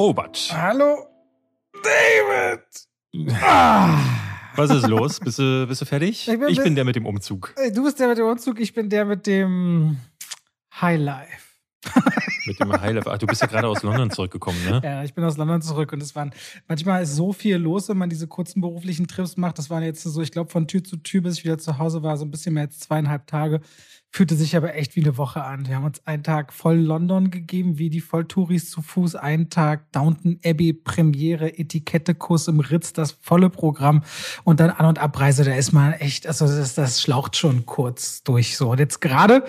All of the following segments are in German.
Robert. Hallo, David. Ah. Was ist los? Bist du, bist du fertig? Ich bin- ich bin der mit dem Umzug. Du bist der mit dem Umzug, ich bin der mit dem Highlife. Mit dem Highlife. Ach, du bist ja gerade aus London zurückgekommen, ne? Ja, ich bin aus London zurück und es waren manchmal ist so viel los, wenn man diese kurzen beruflichen Trips macht. Das waren jetzt so, ich glaube, von Tür zu Tür, bis ich wieder zu Hause war, so ein bisschen mehr als zweieinhalb Tage. Fühlte sich aber echt wie eine Woche an. Wir haben uns einen Tag voll London gegeben, wie die Volltouris zu Fuß. Einen Tag Downton Abbey, Premiere, Etikettekurs im Ritz, das volle Programm. Und dann An- und Abreise, da ist man echt, also das, das schlaucht schon kurz durch. So, und jetzt gerade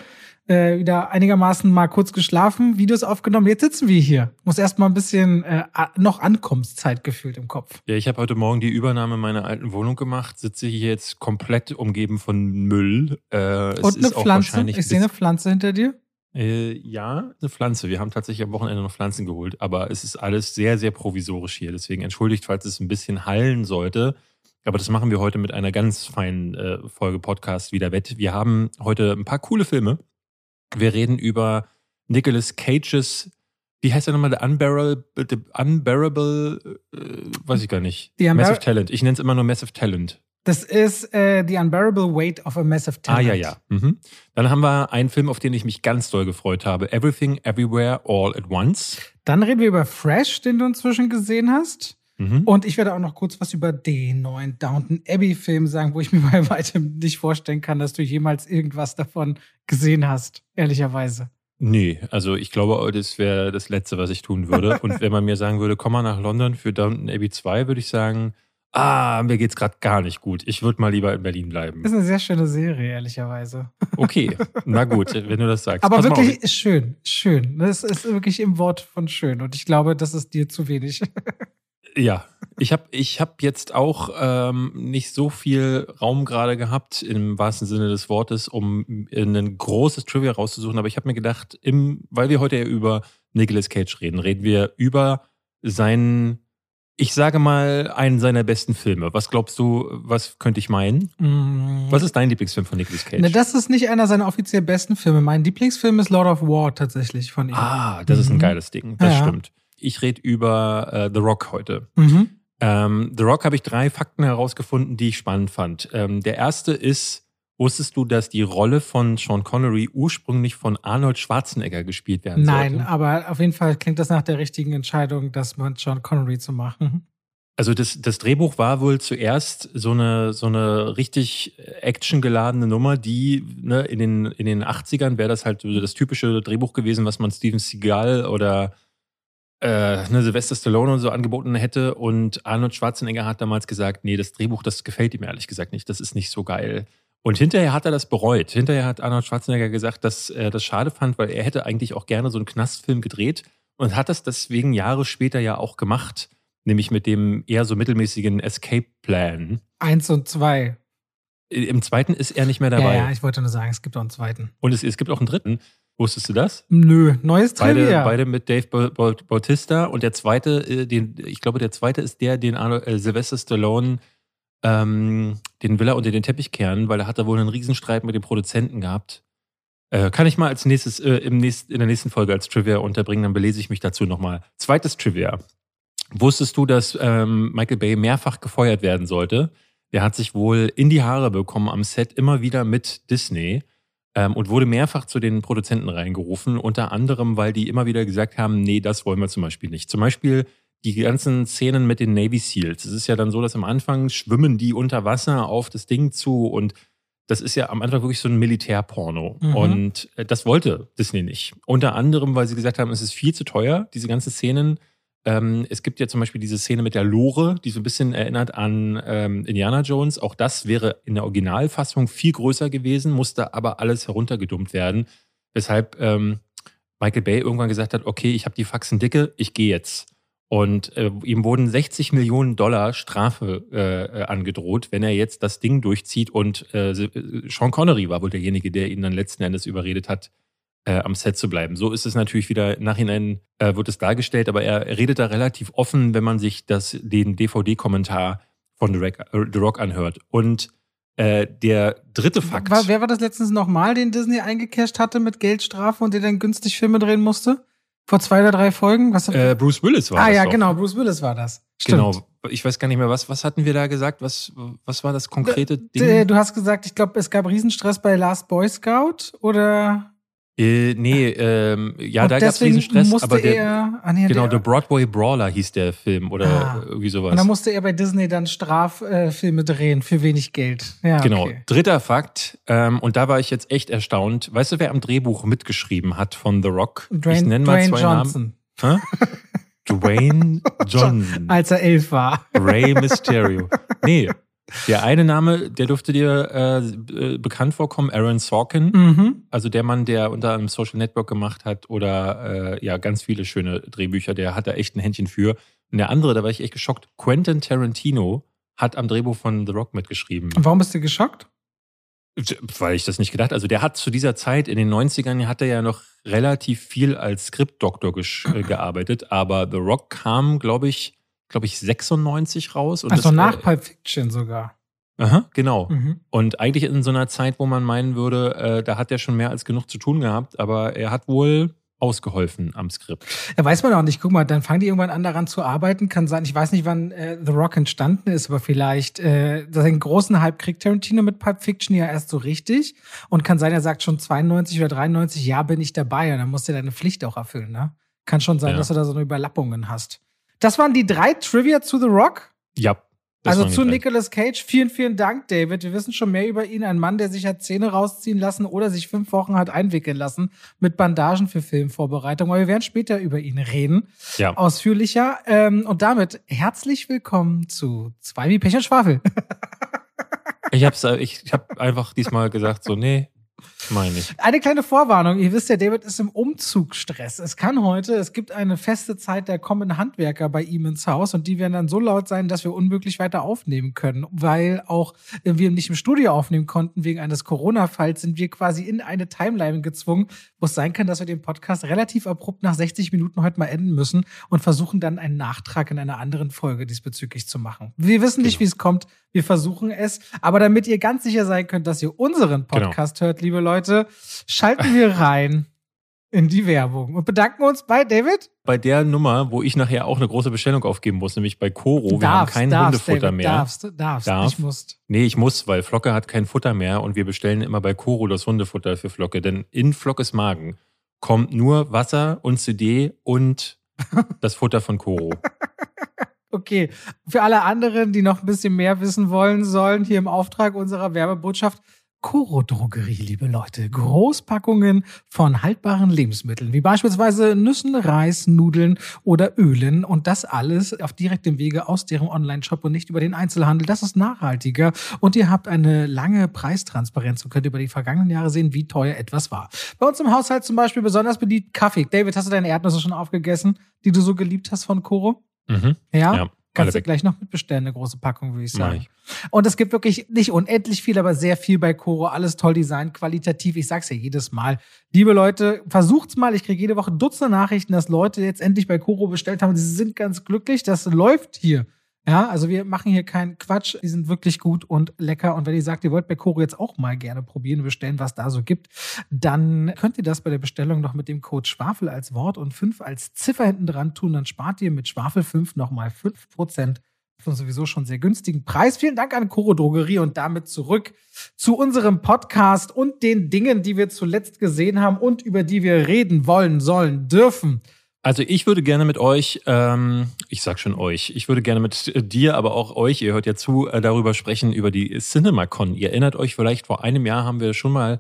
äh, wieder einigermaßen mal kurz geschlafen, Videos aufgenommen. Jetzt sitzen wir hier. Muss erst mal ein bisschen äh, noch Ankunftszeit gefühlt im Kopf. Ja, ich habe heute Morgen die Übernahme meiner alten Wohnung gemacht, sitze hier jetzt komplett umgeben von Müll. Äh, Und eine Pflanze. Ich sehe eine Pflanze hinter dir. Äh, ja, eine Pflanze. Wir haben tatsächlich am Wochenende noch Pflanzen geholt, aber es ist alles sehr, sehr provisorisch hier. Deswegen entschuldigt, falls es ein bisschen hallen sollte. Aber das machen wir heute mit einer ganz feinen äh, Folge Podcast wieder wett. Wir haben heute ein paar coole Filme. Wir reden über Nicolas Cages, wie heißt er nochmal? The Unbearable, the unbearable äh, weiß ich gar nicht. Massive Talent. Ich nenne es immer nur Massive Talent. Das ist äh, The Unbearable Weight of a Massive Ah, Talent. ja, ja. Mhm. Dann haben wir einen Film, auf den ich mich ganz doll gefreut habe. Everything, Everywhere, All at Once. Dann reden wir über Fresh, den du inzwischen gesehen hast. Mhm. Und ich werde auch noch kurz was über den neuen Downton Abbey-Film sagen, wo ich mir bei weitem nicht vorstellen kann, dass du jemals irgendwas davon gesehen hast, ehrlicherweise. Nee, also ich glaube, das wäre das Letzte, was ich tun würde. Und wenn man mir sagen würde, komm mal nach London für Downton Abbey 2, würde ich sagen, ah, mir geht's gerade gar nicht gut. Ich würde mal lieber in Berlin bleiben. Ist eine sehr schöne Serie, ehrlicherweise. Okay, na gut, wenn du das sagst. Aber Pass wirklich schön, schön. Das ist wirklich im Wort von schön. Und ich glaube, das ist dir zu wenig. Ja, ich habe ich hab jetzt auch ähm, nicht so viel Raum gerade gehabt, im wahrsten Sinne des Wortes, um ein großes Trivia rauszusuchen. Aber ich habe mir gedacht, im, weil wir heute ja über Nicolas Cage reden, reden wir über seinen, ich sage mal, einen seiner besten Filme. Was glaubst du, was könnte ich meinen? Was ist dein Lieblingsfilm von Nicolas Cage? Ne, das ist nicht einer seiner offiziell besten Filme. Mein Lieblingsfilm ist Lord of War tatsächlich von ihm. ah, das ist ein Mhm. geiles Ding. Das Ja. stimmt. Ich rede über äh, The Rock heute. Mhm. Ähm, The Rock habe ich drei Fakten herausgefunden, die ich spannend fand. Ähm, der erste ist, wusstest du, dass die Rolle von Sean Connery ursprünglich von Arnold Schwarzenegger gespielt werden Nein, sollte? aber auf jeden Fall klingt das nach der richtigen Entscheidung, das mit John Connery zu machen. Also das, das Drehbuch war wohl zuerst so eine, so eine richtig actiongeladene Nummer, die ne, in, den, in den 80ern wäre das halt so das typische Drehbuch gewesen, was man Steven Seagal oder äh, ne, Sylvester Stallone und so angeboten hätte. Und Arnold Schwarzenegger hat damals gesagt, nee, das Drehbuch, das gefällt ihm ehrlich gesagt nicht, das ist nicht so geil. Und hinterher hat er das bereut. Hinterher hat Arnold Schwarzenegger gesagt, dass er das schade fand, weil er hätte eigentlich auch gerne so einen Knastfilm gedreht und hat das deswegen Jahre später ja auch gemacht, nämlich mit dem eher so mittelmäßigen Escape Plan. Eins und zwei. Im zweiten ist er nicht mehr dabei. Ja, ja, ich wollte nur sagen, es gibt auch einen zweiten. und es, es gibt auch einen dritten. Wusstest du das? Nö, neues Beide, Trivia. beide mit Dave Bau- Bau- Bautista und der zweite, äh, den, ich glaube, der zweite ist der, den äh, Sylvester Stallone, ähm, den will er unter den Teppich kehren, weil er hat da wohl einen Riesenstreit mit dem Produzenten gehabt. Äh, kann ich mal als nächstes, äh, im nächst, in der nächsten Folge als Trivia unterbringen, dann belese ich mich dazu nochmal. Zweites Trivia. Wusstest du, dass ähm, Michael Bay mehrfach gefeuert werden sollte? Der hat sich wohl in die Haare bekommen am Set immer wieder mit Disney ähm, und wurde mehrfach zu den Produzenten reingerufen, unter anderem, weil die immer wieder gesagt haben, nee, das wollen wir zum Beispiel nicht. Zum Beispiel die ganzen Szenen mit den Navy Seals. Es ist ja dann so, dass am Anfang schwimmen die unter Wasser auf das Ding zu und das ist ja am Anfang wirklich so ein Militärporno. Mhm. Und äh, das wollte Disney nicht. Unter anderem, weil sie gesagt haben, es ist viel zu teuer, diese ganzen Szenen. Ähm, es gibt ja zum Beispiel diese Szene mit der Lore, die so ein bisschen erinnert an ähm, Indiana Jones. Auch das wäre in der Originalfassung viel größer gewesen, musste aber alles heruntergedummt werden. Weshalb ähm, Michael Bay irgendwann gesagt hat, okay, ich habe die Faxen dicke, ich gehe jetzt. Und äh, ihm wurden 60 Millionen Dollar Strafe äh, äh, angedroht, wenn er jetzt das Ding durchzieht. Und äh, Sean Connery war wohl derjenige, der ihn dann letzten Endes überredet hat, äh, am Set zu bleiben. So ist es natürlich wieder, im Nachhinein äh, wird es dargestellt, aber er, redet da relativ offen, wenn man sich das, den DVD-Kommentar von The Rock, äh, The Rock anhört. Und äh, der dritte Fakt. War, wer war das letztens nochmal, den Disney eingecasht hatte mit Geldstrafe und der dann günstig Filme drehen musste? Vor zwei oder drei Folgen? Was äh, Bruce Willis war ah, das. Ah ja, doch. genau, Bruce Willis war das. Stimmt. Genau. Ich weiß gar nicht mehr, was, was hatten wir da gesagt? Was, was war das konkrete D Ding? Du hast gesagt, ich glaube, es gab Riesenstress bei Last Boy Scout oder? Äh, nee, ähm, ja, Und da gab es Riesenstress, musste aber der, er, ah, nee, genau, der, The Broadway Brawler hieß der Film oder Ah. irgendwie sowas. Und dann musste er bei Disney dann Straffilme drehen für wenig Geld. Ja, Genau. Okay. Dritter Fakt, ähm, und da war ich jetzt echt erstaunt. Weißt du, wer am Drehbuch mitgeschrieben hat von The Rock? ich Dwayne, nenne mal Dwayne zwei Johnson, Namen. Hä? Dwayne Johnson. als er elf war. Ray Mysterio. Nee, der eine Name, der dürfte dir äh, äh, bekannt vorkommen, Aaron Sorkin. Mhm. Also der Mann, der unter einem Social Network gemacht hat oder äh, ja, ganz viele schöne Drehbücher, der hat da echt ein Händchen für. Und der andere, da war ich echt geschockt, Quentin Tarantino hat am Drehbuch von The Rock mitgeschrieben. Und warum bist du geschockt? Weil ich das nicht gedacht. Also der hat zu dieser Zeit in den 90ern hat er ja noch relativ viel als Skriptdoktor äh, gearbeitet, aber The Rock kam, glaube ich, glaube ich 96 raus und Also das, nach äh, Pulp Fiction sogar. Aha, genau. Mhm. Und eigentlich in so einer Zeit, wo man meinen würde, äh, da hat er schon mehr als genug zu tun gehabt, aber er hat wohl ausgeholfen am Skript. Ja, weiß man auch nicht. Guck mal, dann fangen die irgendwann an, daran zu arbeiten. Kann sein, ich weiß nicht, wann äh, The Rock entstanden ist, aber vielleicht, äh, den großen Hype kriegt Tarantino mit Pulp Fiction ja erst so richtig. Und kann sein, er sagt schon 92 oder 93, ja, bin ich dabei. Und dann musst du deine Pflicht auch erfüllen, ne? Kann schon sein, Ja. dass du da so eine Überlappungen hast. Das waren die drei Trivia zu The Rock. Ja. also zu. Nicolas Cage, vielen, vielen Dank, David. Wir wissen schon mehr über ihn. Ein Mann, der sich hat Zähne rausziehen lassen oder sich fünf Wochen hat einwickeln lassen mit Bandagen für Filmvorbereitung. Aber wir werden später über ihn reden, Ja. ausführlicher. Ähm, und damit herzlich willkommen zu Zwei wie Pech und Schwafel. Ich hab's, äh, ich, ich hab einfach diesmal gesagt, so, nee, meine ich. Eine kleine Vorwarnung. Ihr wisst ja, David ist im Umzugsstress. Es kann heute, es gibt eine feste Zeit, da kommen Handwerker bei ihm ins Haus und die werden dann so laut sein, dass wir unmöglich weiter aufnehmen können. Weil auch wir nicht im Studio aufnehmen konnten wegen eines Corona-Falls, sind wir quasi in eine Timeline gezwungen, wo es sein kann, dass wir den Podcast relativ abrupt nach 60 Minuten heute mal enden müssen und versuchen dann einen Nachtrag in einer anderen Folge diesbezüglich zu machen. Wir wissen nicht, Genau. wie es kommt. Wir versuchen es. Aber damit ihr ganz sicher sein könnt, dass ihr unseren Genau. Podcast hört, liebe Leute, schalten wir rein in die Werbung und bedanken uns bei David. Bei der Nummer, wo ich nachher auch eine große Bestellung aufgeben muss, nämlich bei Koro, wir haben kein darfst, Hundefutter David, mehr. Darfst, darfst, Darf. nicht musst. Nee, ich muss, weil Flocke hat kein Futter mehr und wir bestellen immer bei Koro das Hundefutter für Flocke. Denn in Flockes Magen kommt nur Wasser und CD und das Futter von Koro. Okay, für alle anderen, die noch ein bisschen mehr wissen wollen sollen, hier im Auftrag unserer Werbebotschaft. Koro Drogerie, liebe Leute. Großpackungen von haltbaren Lebensmitteln, wie beispielsweise Nüssen, Reis, Nudeln oder Ölen. Und das alles auf direktem Wege aus deren Online-Shop und nicht über den Einzelhandel. Das ist nachhaltiger. Und ihr habt eine lange Preistransparenz und könnt über die vergangenen Jahre sehen, wie teuer etwas war. Bei uns im Haushalt zum Beispiel besonders beliebt Kaffee. David, hast du deine Erdnüsse schon aufgegessen, die du so geliebt hast von Koro? Mhm. Ja? Ja, Kannst du gleich noch mitbestellen, eine große Packung, würde ich sagen. ich. Und es gibt wirklich nicht unendlich viel, aber sehr viel bei Koro. Alles toll designt, qualitativ. Ich sag's ja jedes Mal. Liebe Leute, versucht's mal. Ich kriege jede Woche Dutzende Nachrichten, dass Leute jetzt endlich bei Koro bestellt haben. Sie sind ganz glücklich. Das läuft hier. Ja, also wir machen hier keinen Quatsch. Die sind wirklich gut und lecker. Und wenn ihr sagt, ihr wollt bei Koro jetzt auch mal gerne probieren bestellen, was da so gibt, dann könnt ihr das bei der Bestellung noch mit dem Code Schwafel als Wort und 5 als Ziffer hinten dran tun. Dann spart ihr mit Schwafel 5 nochmal 5% für einen sowieso schon sehr günstigen Preis. Vielen Dank an Koro Drogerie und damit zurück zu unserem Podcast und den Dingen, die wir zuletzt gesehen haben und über die wir reden wollen, sollen, dürfen. Also ich würde gerne mit euch, ähm, ich sag schon euch, ich würde gerne mit äh, dir, aber auch euch, ihr hört ja zu, äh, darüber sprechen, über die CinemaCon. Ihr erinnert euch vielleicht, vor einem Jahr haben wir schon mal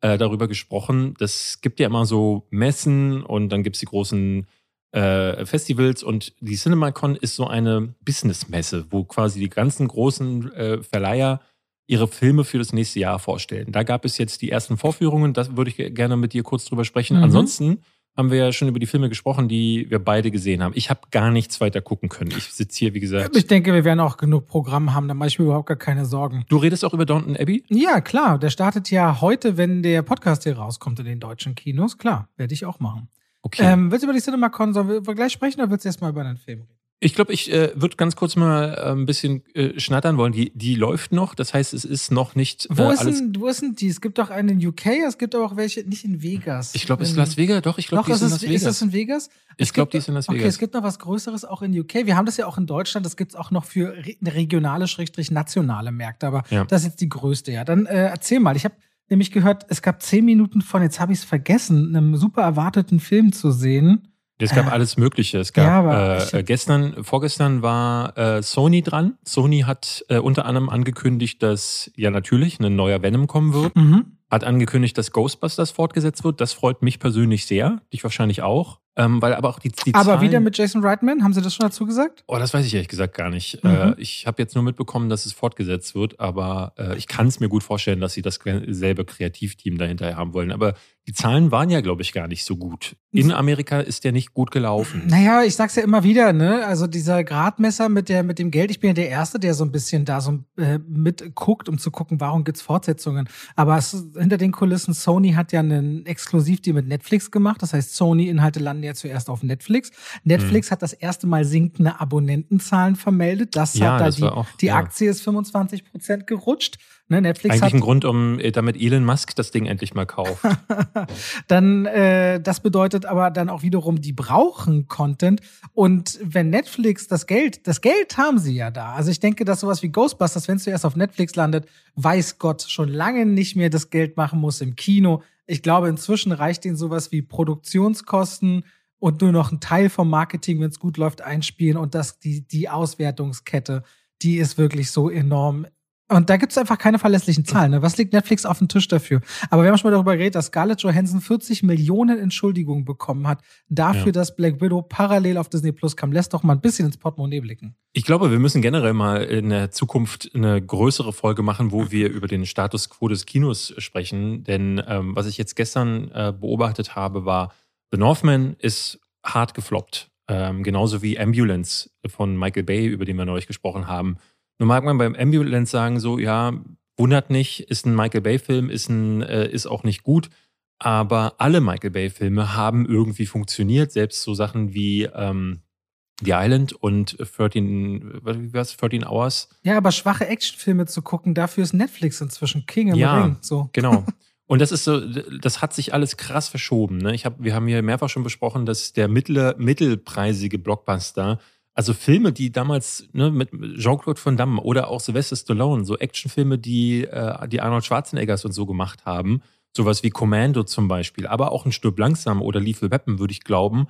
äh, darüber gesprochen. Das gibt ja immer so Messen und dann gibt's die großen äh, Festivals und die CinemaCon ist so eine Businessmesse, wo quasi die ganzen großen äh, Verleiher ihre Filme für das nächste Jahr vorstellen. Da gab es jetzt die ersten Vorführungen, das würde ich ge- gerne mit dir kurz drüber sprechen. Mhm. Ansonsten haben wir ja schon über die Filme gesprochen, die wir beide gesehen haben. Ich habe gar nichts weiter gucken können. Ich sitze hier, wie gesagt. Ich denke, wir werden auch genug Programm haben, da mache ich mir überhaupt gar keine Sorgen. Du redest auch über Downton Abbey? Ja, klar, der startet ja heute, wenn der Podcast hier rauskommt in den deutschen Kinos. Klar, werde ich auch machen. Okay. Ähm, willst du über die CinemaCon, sollen wir, gleich sprechen oder willst du erst mal über einen Film reden? Ich glaube, ich äh, würde ganz kurz mal äh, ein bisschen äh, schnattern wollen. Die, die läuft noch, das heißt, es ist noch nicht. Äh, wo, ist denn, wo ist denn die? Es gibt doch eine in UK, es gibt aber auch welche, nicht in Vegas. Ich glaube, es ist Las Vegas, doch, ich glaube, die ist, in Las Vegas. Ist das in Vegas? Ich glaube, die ist in Las Vegas. Okay, es gibt noch was Größeres auch in UK. Wir haben das ja auch in Deutschland, das gibt es auch noch für regionale, schrägstrich nationale Märkte, aber ja. das ist jetzt die größte, ja. Dann äh, erzähl mal, ich habe nämlich gehört, es gab zehn Minuten von, jetzt habe ich es vergessen, einem super erwarteten Film zu sehen. Es gab äh, alles Mögliche. Es gab ja, äh, gestern, vorgestern war äh, Sony dran. Sony hat äh, unter anderem angekündigt, dass ja natürlich ein neuer Venom kommen wird. Mhm. Hat angekündigt, dass Ghostbusters fortgesetzt wird. Das freut mich persönlich sehr. Dich wahrscheinlich auch. Ähm, weil aber auch die, die Aber Zahlen, wieder mit Jason Reitman, haben Sie das schon dazu gesagt? Oh, das weiß ich ehrlich gesagt gar nicht. Mhm. Äh, ich habe jetzt nur mitbekommen, dass es fortgesetzt wird, aber äh, ich kann es mir gut vorstellen, dass sie dasselbe Kreativteam dahinter haben wollen. Aber die Zahlen waren ja, glaube ich, gar nicht so gut. In Amerika ist der nicht gut gelaufen. Naja, ich sag's ja immer wieder, ne? Also dieser Gradmesser mit, der, mit dem Geld, ich bin ja der Erste, der so ein bisschen da so äh, mitguckt, um zu gucken, warum gibt's Fortsetzungen. Aber es, hinter den Kulissen, Sony hat ja einen Exklusivdeal mit Netflix gemacht. Das heißt, Sony-Inhalte landen ja zuerst auf Netflix. Netflix hm. hat das erste Mal sinkende Abonnentenzahlen vermeldet. Das ja, hat da die, auch, die ja. Aktie ist 25 Prozent gerutscht. Ne, Netflix Eigentlich hat, ein Grund, um äh, damit Elon Musk das Ding endlich mal kauft. dann, äh, das bedeutet aber dann auch wiederum, die brauchen Content. Und wenn Netflix das Geld, das Geld haben sie ja da. Also ich denke, dass sowas wie Ghostbusters, wenn es zuerst auf Netflix landet, weiß Gott schon lange nicht mehr das Geld machen muss im Kino. Ich glaube, inzwischen reicht ihnen sowas wie Produktionskosten und nur noch ein Teil vom Marketing, wenn es gut läuft, einspielen und das, die, die Auswertungskette, die ist wirklich so enorm und da gibt es einfach keine verlässlichen Zahlen. Ne? Was liegt Netflix auf dem Tisch dafür? Aber wir haben schon mal darüber geredet, dass Scarlett Johansson 40 Millionen Entschuldigungen bekommen hat dafür, ja. dass Black Widow parallel auf Disney Plus kam. Lässt doch mal ein bisschen ins Portemonnaie blicken. Ich glaube, wir müssen generell mal in der Zukunft eine größere Folge machen, wo wir über den Status quo des Kinos sprechen. Denn ähm, was ich jetzt gestern äh, beobachtet habe, war, The Northman ist hart gefloppt. Ähm, genauso wie Ambulance von Michael Bay, über den wir neulich gesprochen haben nun mag man beim Ambulance sagen, so, ja, wundert nicht, ist ein Michael Bay-Film, ist, äh, ist auch nicht gut. Aber alle Michael Bay-Filme haben irgendwie funktioniert. Selbst so Sachen wie ähm, The Island und 13, wie war's, 13 Hours. Ja, aber schwache Actionfilme zu gucken, dafür ist Netflix inzwischen King im ja, Ring. So. Genau. Und das ist so, das hat sich alles krass verschoben. Ne? Ich hab, wir haben hier mehrfach schon besprochen, dass der mittlere, mittelpreisige Blockbuster also Filme, die damals ne, mit Jean-Claude Van Damme oder auch Sylvester Stallone, so Actionfilme, die, äh, die Arnold Schwarzeneggers und so gemacht haben, sowas wie Commando zum Beispiel, aber auch ein Stück langsam oder Lethal Weapon, würde ich glauben,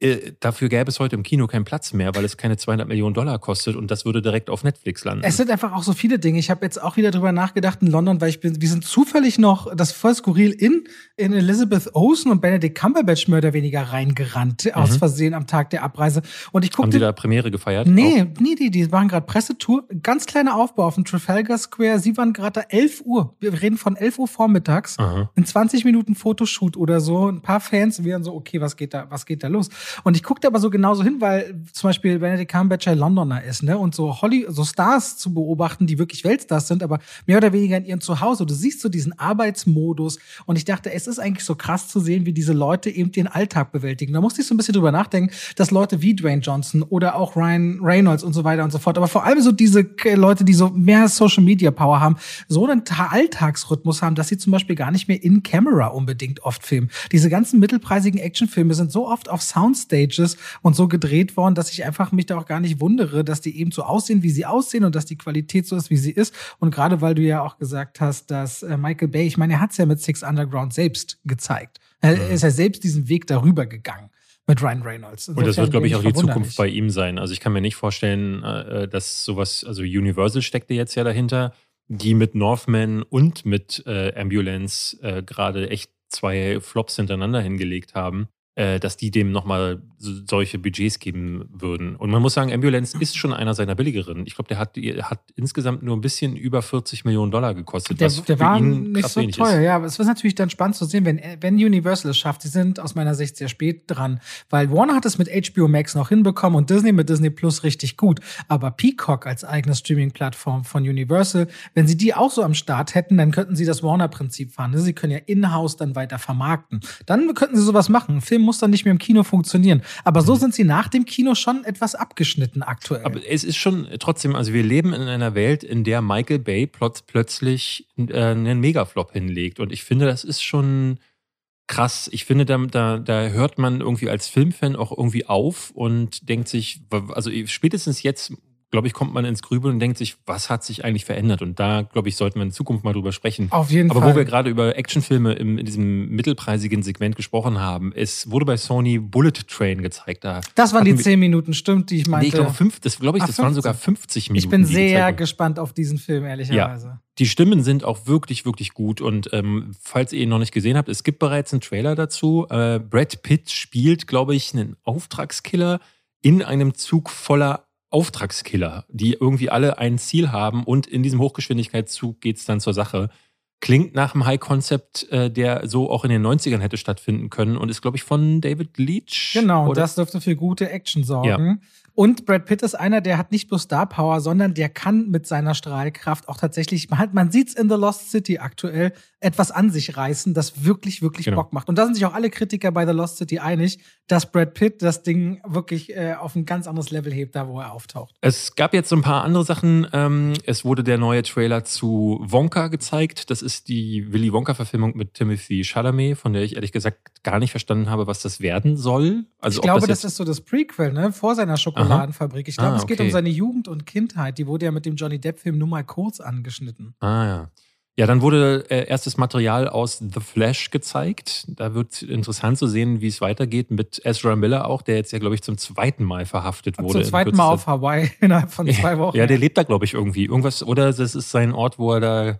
äh, dafür gäbe es heute im Kino keinen Platz mehr, weil es keine 200 Millionen Dollar kostet und das würde direkt auf Netflix landen. Es sind einfach auch so viele Dinge. Ich habe jetzt auch wieder drüber nachgedacht in London, weil ich bin, wir sind zufällig noch das voll skurril in, in Elizabeth Olsen und Benedict Cumberbatch mehr oder weniger reingerannt, mhm. aus Versehen am Tag der Abreise. Und ich guckte, Haben Sie da Premiere gefeiert? Nee, auch? nee, die, die waren gerade Pressetour. Ganz kleiner Aufbau auf dem Trafalgar Square. Sie waren gerade da 11 Uhr. Wir reden von 11 Uhr vormittags. Aha. In 20 Minuten Fotoshoot oder so. Ein paar Fans wären so, okay, was geht da, was geht da los? Und ich guckte aber so genauso hin, weil zum Beispiel Benedict Cumberbatch ja Londoner ist, ne? Und so Holly, so Stars zu beobachten, die wirklich Weltstars sind, aber mehr oder weniger in ihrem Zuhause. Du siehst so diesen Arbeitsmodus. Und ich dachte, es ist eigentlich so krass zu sehen, wie diese Leute eben den Alltag bewältigen. Da musste ich so ein bisschen drüber nachdenken, dass Leute wie Dwayne Johnson oder auch Ryan Reynolds und so weiter und so fort, aber vor allem so diese Leute, die so mehr Social Media Power haben, so einen Alltagsrhythmus haben, dass sie zum Beispiel gar nicht mehr in Camera unbedingt oft filmen. Diese ganzen mittelpreisigen Actionfilme sind so oft auf Soundstages und so gedreht worden, dass ich einfach mich da auch gar nicht wundere, dass die eben so aussehen, wie sie aussehen und dass die Qualität so ist, wie sie ist. Und gerade weil du ja auch gesagt hast, dass äh, Michael Bay, ich meine, er hat es ja mit Six Underground selbst gezeigt. Er mhm. ist ja selbst diesen Weg darüber gegangen mit Ryan Reynolds. Insofern und das wird, glaube ich, auch die Zukunft bei ihm sein. Also ich kann mir nicht vorstellen, äh, dass sowas, also Universal steckte jetzt ja dahinter, die mit Northman und mit äh, Ambulance äh, gerade echt zwei Flops hintereinander hingelegt haben. Äh, dass die dem nochmal solche Budgets geben würden. Und man muss sagen, Ambulance ist schon einer seiner billigeren. Ich glaube, der hat, hat insgesamt nur ein bisschen über 40 Millionen Dollar gekostet. Der, der war nicht so teuer, ist. ja. Aber es ist natürlich dann spannend zu sehen, wenn, wenn Universal es schafft. Sie sind aus meiner Sicht sehr spät dran. Weil Warner hat es mit HBO Max noch hinbekommen und Disney mit Disney Plus richtig gut. Aber Peacock als eigene Streaming-Plattform von Universal, wenn sie die auch so am Start hätten, dann könnten sie das Warner-Prinzip fahren. Sie können ja in-house dann weiter vermarkten. Dann könnten sie sowas machen. Film Film muss dann nicht mehr im Kino funktionieren. Aber so mhm. sind sie nach dem Kino schon etwas abgeschnitten aktuell. Aber es ist schon trotzdem, also wir leben in einer Welt, in der Michael Bay plötzlich äh, einen Megaflop hinlegt. Und ich finde, das ist schon krass. Ich finde, da, da, da hört man irgendwie als Filmfan auch irgendwie auf und denkt sich, also spätestens jetzt glaube ich, kommt man ins Grübeln und denkt sich, was hat sich eigentlich verändert? Und da, glaube ich, sollten wir in Zukunft mal drüber sprechen. Auf jeden Aber Fall. wo wir gerade über Actionfilme im, in diesem mittelpreisigen Segment gesprochen haben, es wurde bei Sony Bullet Train gezeigt. Da das waren die zehn Minuten, stimmt, die ich meinte. Nee, ich glaube, fünf, das, glaube ich, das Ach, waren sogar 50 Minuten. Ich bin sehr gespannt auf diesen Film, ehrlicherweise. Ja. Die Stimmen sind auch wirklich, wirklich gut. Und ähm, falls ihr ihn noch nicht gesehen habt, es gibt bereits einen Trailer dazu. Äh, Brad Pitt spielt, glaube ich, einen Auftragskiller in einem Zug voller Auftragskiller, die irgendwie alle ein Ziel haben und in diesem Hochgeschwindigkeitszug geht es dann zur Sache. Klingt nach einem High-Concept, äh, der so auch in den 90ern hätte stattfinden können und ist, glaube ich, von David Leach. Genau, oder? das dürfte für gute Action sorgen. Ja. Und Brad Pitt ist einer, der hat nicht bloß Star Power, sondern der kann mit seiner Strahlkraft auch tatsächlich, man, man sieht es in The Lost City aktuell, etwas an sich reißen, das wirklich, wirklich genau. Bock macht. Und da sind sich auch alle Kritiker bei The Lost City einig, dass Brad Pitt das Ding wirklich äh, auf ein ganz anderes Level hebt, da wo er auftaucht. Es gab jetzt so ein paar andere Sachen. Ähm, es wurde der neue Trailer zu Wonka gezeigt. Das ist die Willy Wonka-Verfilmung mit Timothy Chalamet, von der ich ehrlich gesagt gar nicht verstanden habe, was das werden soll. Also, ich glaube, das, das, ist so das Prequel, ne? Vor seiner Schokoladenfabrik. Ich glaube, ah, es geht um seine Jugend und Kindheit. Die wurde ja mit dem Johnny Depp-Film nur mal kurz angeschnitten. Ah ja. Ja, dann wurde äh, erstes Material aus The Flash gezeigt. Da wird interessant zu sehen, wie es weitergeht mit Ezra Miller auch, der jetzt ja, glaube ich, zum zweiten Mal verhaftet wurde. Zum zweiten Mal auf Hawaii innerhalb von zwei Wochen. Ja, der lebt da, glaube ich, irgendwie. Irgendwas, oder das ist sein Ort, wo er da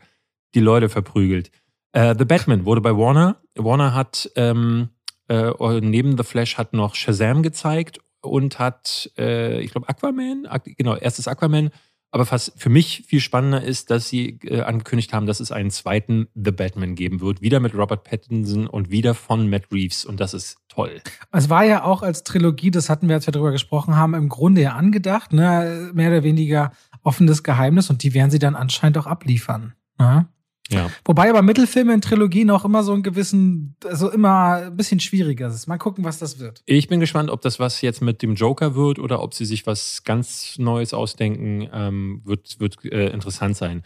die Leute verprügelt. Äh, The Batman wurde bei Warner. Warner hat ähm, äh, neben The Flash hat noch Shazam gezeigt und hat, äh, ich glaube, Aquaman, genau, erstes Aquaman. Aber was für mich viel spannender ist, dass sie äh, angekündigt haben, dass es einen zweiten The Batman geben wird. Wieder mit Robert Pattinson und wieder von Matt Reeves. Und das ist toll. Es war ja auch als Trilogie, das hatten wir, als wir darüber gesprochen haben, im Grunde ja angedacht. Ne? Mehr oder weniger offenes Geheimnis. Und die werden sie dann anscheinend auch abliefern. Ne? Ja. Wobei aber Mittelfilme in Trilogien auch immer so einen gewissen, also immer ein bisschen schwieriger ist. Mal gucken, was das wird. Ich bin gespannt, ob das was jetzt mit dem Joker wird oder ob sie sich was ganz Neues ausdenken. Ähm, wird wird äh, interessant sein.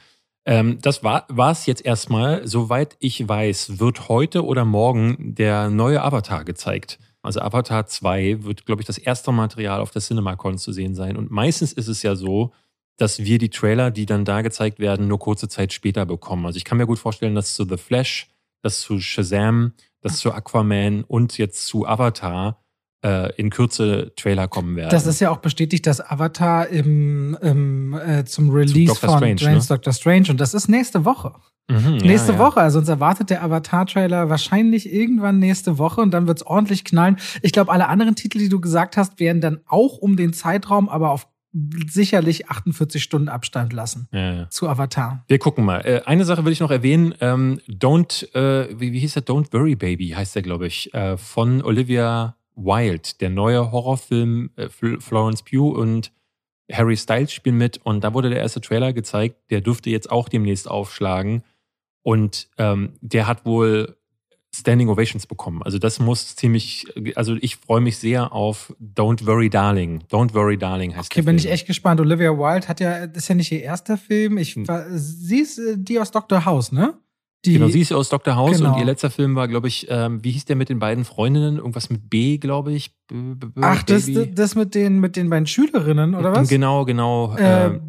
Ähm, das war es jetzt erstmal. Soweit ich weiß, wird heute oder morgen der neue Avatar gezeigt. Also Avatar 2 wird, glaube ich, das erste Material auf der CinemaCon zu sehen sein. Und meistens ist es ja so, dass wir die Trailer, die dann da gezeigt werden, nur kurze Zeit später bekommen. Also ich kann mir gut vorstellen, dass zu The Flash, dass zu Shazam, dass zu Aquaman und jetzt zu Avatar äh, in Kürze Trailer kommen werden. Das ist ja auch bestätigt, dass Avatar im, im äh, zum Release von Strange, James ne? Doctor Strange und das ist nächste Woche. Mhm, nächste ja, ja. Woche, also uns erwartet der Avatar-Trailer wahrscheinlich irgendwann nächste Woche und dann wird es ordentlich knallen. Ich glaube, alle anderen Titel, die du gesagt hast, werden dann auch um den Zeitraum, aber auf sicherlich 48 Stunden Abstand lassen ja, ja. zu Avatar. Wir gucken mal. Äh, eine Sache will ich noch erwähnen. Ähm, Don't, äh, wie, wie hieß der? Don't Worry Baby heißt der, glaube ich, äh, von Olivia Wilde. Der neue Horrorfilm Florence Pugh und Harry Styles spielen mit. Und da wurde der erste Trailer gezeigt. Der dürfte jetzt auch demnächst aufschlagen. Und ähm, der hat wohl Standing Ovations bekommen. Also das muss ziemlich, also ich freue mich sehr auf Don't Worry Darling. Don't Worry Darling heißt Okay, bin ich echt gespannt. Olivia Wilde hat ja, das ist ja nicht ihr erster Film. Ich, hm. Sie ist äh, die aus Dr. House, ne? Die, genau, sie ist aus Dr. House genau. und ihr letzter Film war, glaube ich, ähm, wie hieß der mit den beiden Freundinnen? Irgendwas mit B, glaube ich. B B Ach, das, das mit den, mit den beiden Schülerinnen, oder was? Genau, genau. Äh, äh,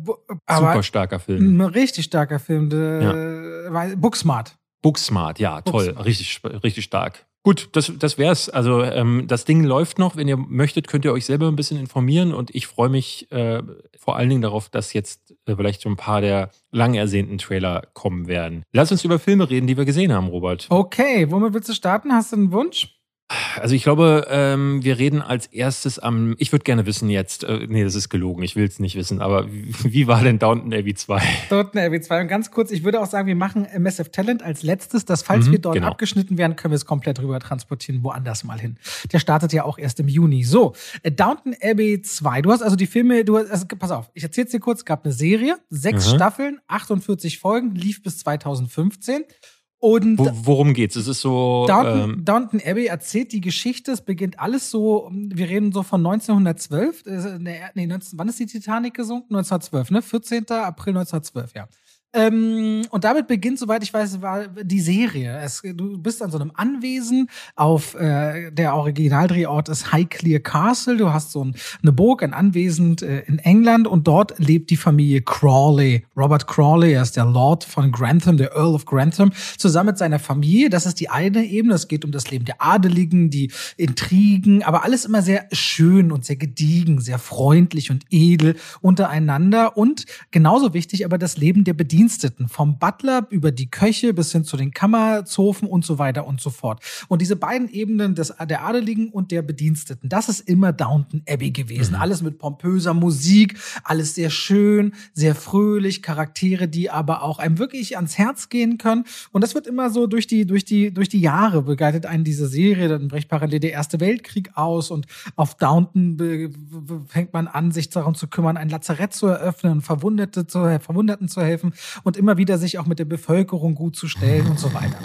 super starker Film. Ein richtig starker Film. De, ja. Booksmart. Booksmart, ja, toll, Booksmart. richtig, richtig stark. Gut, das, das wär's. Also ähm, das Ding läuft noch. Wenn ihr möchtet, könnt ihr euch selber ein bisschen informieren und ich freue mich äh, vor allen Dingen darauf, dass jetzt äh, vielleicht so ein paar der lang ersehnten Trailer kommen werden. Lass uns über Filme reden, die wir gesehen haben, Robert. Okay, womit willst du starten? Hast du einen Wunsch? Also ich glaube, ähm, wir reden als erstes am, ich würde gerne wissen jetzt, äh, nee, das ist gelogen, ich will es nicht wissen, aber wie, wie, war denn Downton Abbey 2? Downton Abbey 2 und ganz kurz, ich würde auch sagen, wir machen Massive Talent als letztes, dass falls mhm, wir dort genau. abgeschnitten werden, können wir es komplett rüber transportieren, woanders mal hin. Der startet ja auch erst im Juni. So, äh, Downton Abbey 2, du hast also die Filme, du hast, also, pass auf, ich erzähl's dir kurz, es gab eine Serie, sechs mhm. Staffeln, 48 Folgen, lief bis 2015 Und Wo, worum geht's? Es ist so. Downton, ähm, Downton Abbey erzählt die Geschichte. Es beginnt alles so, wir reden so von 1912. äh, Nee, 19, wann ist die Titanic gesunken? 1912, ne? 14. April 1912, ja. Ähm, und damit beginnt, soweit ich weiß, war die Serie. Es, du bist an so einem Anwesen auf äh, der Originaldrehort ist Highclere Castle. Du hast so ein, eine Burg, ein Anwesen äh, in England und dort lebt die Familie Crawley. Robert Crawley, er ist der Lord von Grantham, der Earl of Grantham, zusammen mit seiner Familie. Das ist die eine Ebene. Es geht um das Leben der Adeligen, die Intrigen, aber alles immer sehr schön und sehr gediegen, sehr freundlich und edel untereinander und genauso wichtig aber das Leben der Bediensteten. Vom Butler über die Köche bis hin zu den Kammerzofen und so weiter und so fort. Und diese beiden Ebenen des, der Adeligen und der Bediensteten, das ist immer Downton Abbey gewesen. Mhm. Alles mit pompöser Musik, alles sehr schön, sehr fröhlich, Charaktere, die aber auch einem wirklich ans Herz gehen können. Und das wird immer so durch die, durch die, durch die Jahre begleitet einen diese Serie. Dann bricht parallel der Erste Weltkrieg aus und auf Downton fängt man an, sich darum zu kümmern, ein Lazarett zu eröffnen, Verwundete zu, Verwundeten zu helfen und immer wieder sich auch mit der Bevölkerung gut zu stellen und so weiter.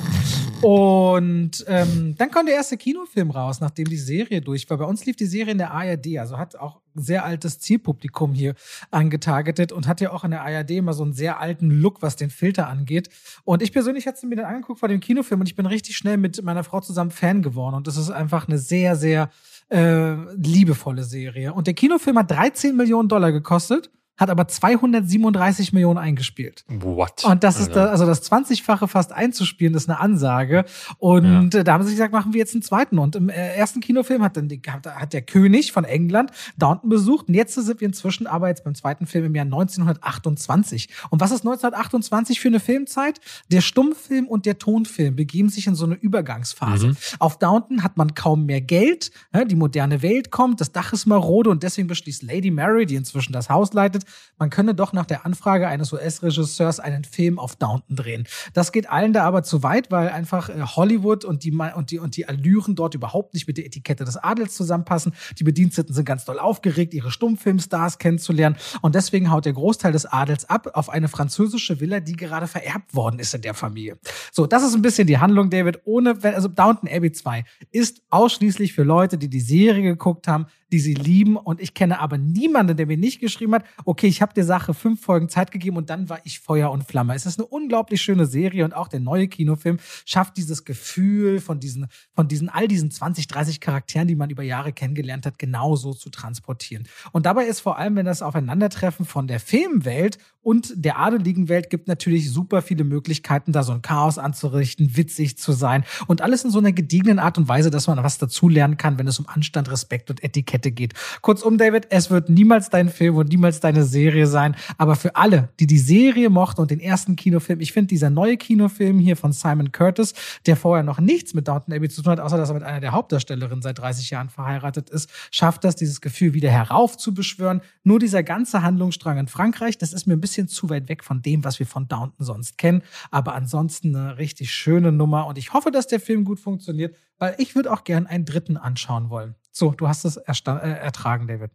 Und ähm, dann kam der erste Kinofilm raus, nachdem die Serie durch war. Bei uns lief die Serie in der ARD, also hat auch sehr altes Zielpublikum hier angetargetet und hat ja auch in der ARD immer so einen sehr alten Look, was den Filter angeht. Und ich persönlich hatte mir dann angeguckt vor dem Kinofilm und ich bin richtig schnell mit meiner Frau zusammen Fan geworden. Und das ist einfach eine sehr, sehr äh, liebevolle Serie. Und der Kinofilm hat 13 Millionen Dollar gekostet, hat aber 237 Millionen eingespielt. what? Und das ist da, also das 20-fache fast einzuspielen, ist eine Ansage. Und äh, da haben sie gesagt, machen wir jetzt einen zweiten. Und im äh, ersten Kinofilm hat dann die, hat, hat der König von England Downton besucht. Und jetzt sind wir inzwischen aber jetzt beim zweiten Film im Jahr 1928. Und was ist 1928 für eine Filmzeit? Der Stummfilm und der Tonfilm begeben sich in so eine Übergangsphase. Mhm. Auf Downton hat man kaum mehr Geld. ne? Die moderne Welt kommt, das Dach ist marode und deswegen beschließt Lady Mary, die inzwischen das Haus leitet, man könne doch nach der Anfrage eines US-Regisseurs einen Film auf Downton drehen. Das geht allen da aber zu weit, weil einfach äh, Hollywood und die, und, die, und die Allüren dort überhaupt nicht mit der Etikette des Adels zusammenpassen. Die Bediensteten sind ganz doll aufgeregt, ihre Stummfilmstars kennenzulernen. Und deswegen haut der Großteil des Adels ab auf eine französische Villa, die gerade vererbt worden ist in der Familie. So, das ist ein bisschen die Handlung, David. Ohne, also Downton Abbey 2 ist ausschließlich für Leute, die die Serie geguckt haben, die sie lieben. Und ich kenne aber niemanden, der mir nicht geschrieben hat, okay, ich habe der Sache fünf Folgen Zeit gegeben und dann war ich Feuer und Flamme. Es ist eine unglaublich schöne Serie und auch der neue Kinofilm schafft dieses Gefühl von diesen, von diesen, all diesen 20, 30 Charakteren, die man über Jahre kennengelernt hat, genauso zu transportieren. Und dabei ist vor allem, wenn das Aufeinandertreffen von der Filmwelt und der adeligen Welt gibt natürlich super viele Möglichkeiten, da so ein Chaos anzurichten, witzig zu sein und alles in so einer gediegenen Art und Weise, dass man was dazulernen kann, wenn es um Anstand, Respekt und Etikette geht. Kurzum, David, es wird niemals dein Film und niemals deine Serie sein, aber für alle, die die Serie mochten und den ersten Kinofilm, ich finde dieser neue Kinofilm hier von Simon Curtis, der vorher noch nichts mit Downton Abbey zu tun hat, außer dass er mit einer der Hauptdarstellerinnen seit 30 Jahren verheiratet ist, schafft das, dieses Gefühl wieder heraufzubeschwören. Nur dieser ganze Handlungsstrang in Frankreich, das ist mir ein bisschen zu weit weg von dem, was wir von Downton sonst kennen. Aber ansonsten eine richtig schöne Nummer und ich hoffe, dass der Film gut funktioniert, weil ich würde auch gern einen dritten anschauen wollen. So, du hast es äh, ertragen, David.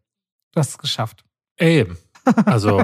Du hast es geschafft. Ey, also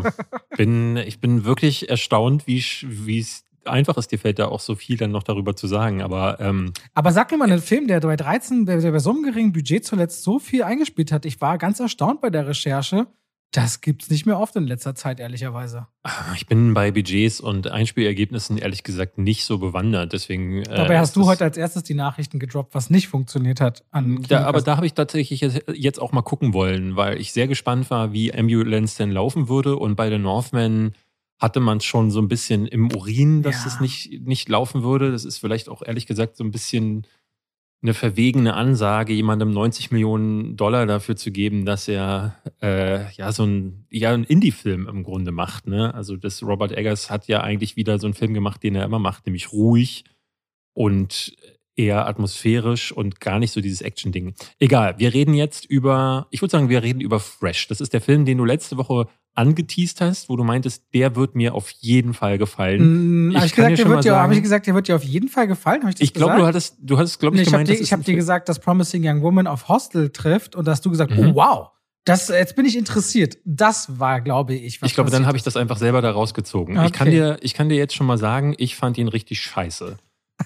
bin, ich bin wirklich erstaunt, wie wie es einfach ist, dir fällt da auch so viel dann noch darüber zu sagen. Aber ähm, Aber sag mir mal einen Film, der bei 13, der, der bei so einem geringen Budget zuletzt so viel eingespielt hat. Ich war ganz erstaunt bei der Recherche. Das gibt's nicht mehr oft in letzter Zeit, ehrlicherweise. ich bin bei Budgets und Einspielergebnissen ehrlich gesagt nicht so bewandert. Deswegen. äh, Dabei hast ist du heute als erstes die Nachrichten gedroppt, was nicht funktioniert hat. An Da, aber da habe ich tatsächlich jetzt- jetzt auch mal gucken wollen, weil ich sehr gespannt war, wie Ambulance denn laufen würde. Und bei den Northmen hatte man schon so ein bisschen im Urin, dass Ja. es nicht, nicht laufen würde. Das ist vielleicht auch ehrlich gesagt so ein bisschen eine verwegene Ansage, jemandem 90 Millionen Dollar dafür zu geben, dass er äh, ja so ein, ja, ein Indie-Film im Grunde macht. Ne? Also das Robert Eggers hat ja eigentlich wieder so einen Film gemacht, den er immer macht, nämlich ruhig und eher atmosphärisch und gar nicht so dieses Action-Ding. Egal, wir reden jetzt über, ich würde sagen, wir reden über Fresh. Das ist der Film, den du letzte Woche angeteased hast, wo du meintest, der wird mir auf jeden Fall gefallen. Mm, ich gesagt, habe ich gesagt, der wird dir auf jeden Fall gefallen? Ich Ich glaube, du hattest, du hattest, glaube Nee, ich, ich habe gemeint, dir, ich ist hab ein dir gesagt, dass Promising Young Woman auf Hostel trifft und dass du gesagt, Mhm. oh wow, das, jetzt bin ich interessiert. Das war, glaube ich, was Ich glaube, dann habe ich das einfach selber da rausgezogen. Ich, kann Okay. dir, ich kann dir jetzt schon mal sagen, ich fand ihn richtig scheiße.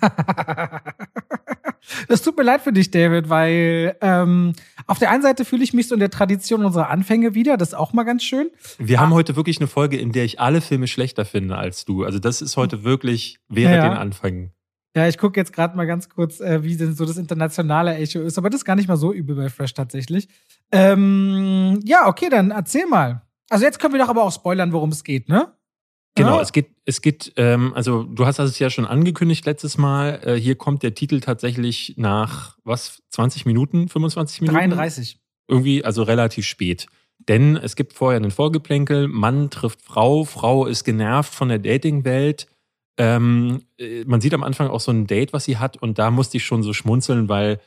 Das tut mir leid für dich, David, weil ähm, auf der einen Seite fühle ich mich so in der Tradition unserer Anfänge wieder. Das ist auch mal ganz schön. Wir ah. haben heute wirklich eine Folge, in der ich alle Filme schlechter finde als du. Also das ist heute wirklich während ja. den Anfängen. Ja, ich gucke jetzt gerade mal ganz kurz, äh, wie denn so das internationale Echo ist, aber das ist gar nicht mal so übel bei Fresh tatsächlich. Ähm, ja, okay, dann erzähl mal. Also jetzt können wir doch aber auch spoilern, worum es geht, ne? Genau, ja. es geht, es geht, ähm, also du hast es ja schon angekündigt letztes Mal. Äh, hier kommt der Titel tatsächlich nach was? 20 Minuten, 25 Minuten? 33. Irgendwie, also relativ spät. Denn es gibt vorher einen Vorgeplänkel, Mann trifft Frau, Frau ist genervt von der Datingwelt. Ähm, äh, man sieht am Anfang auch so ein Date, was sie hat, und da musste ich schon so schmunzeln, weil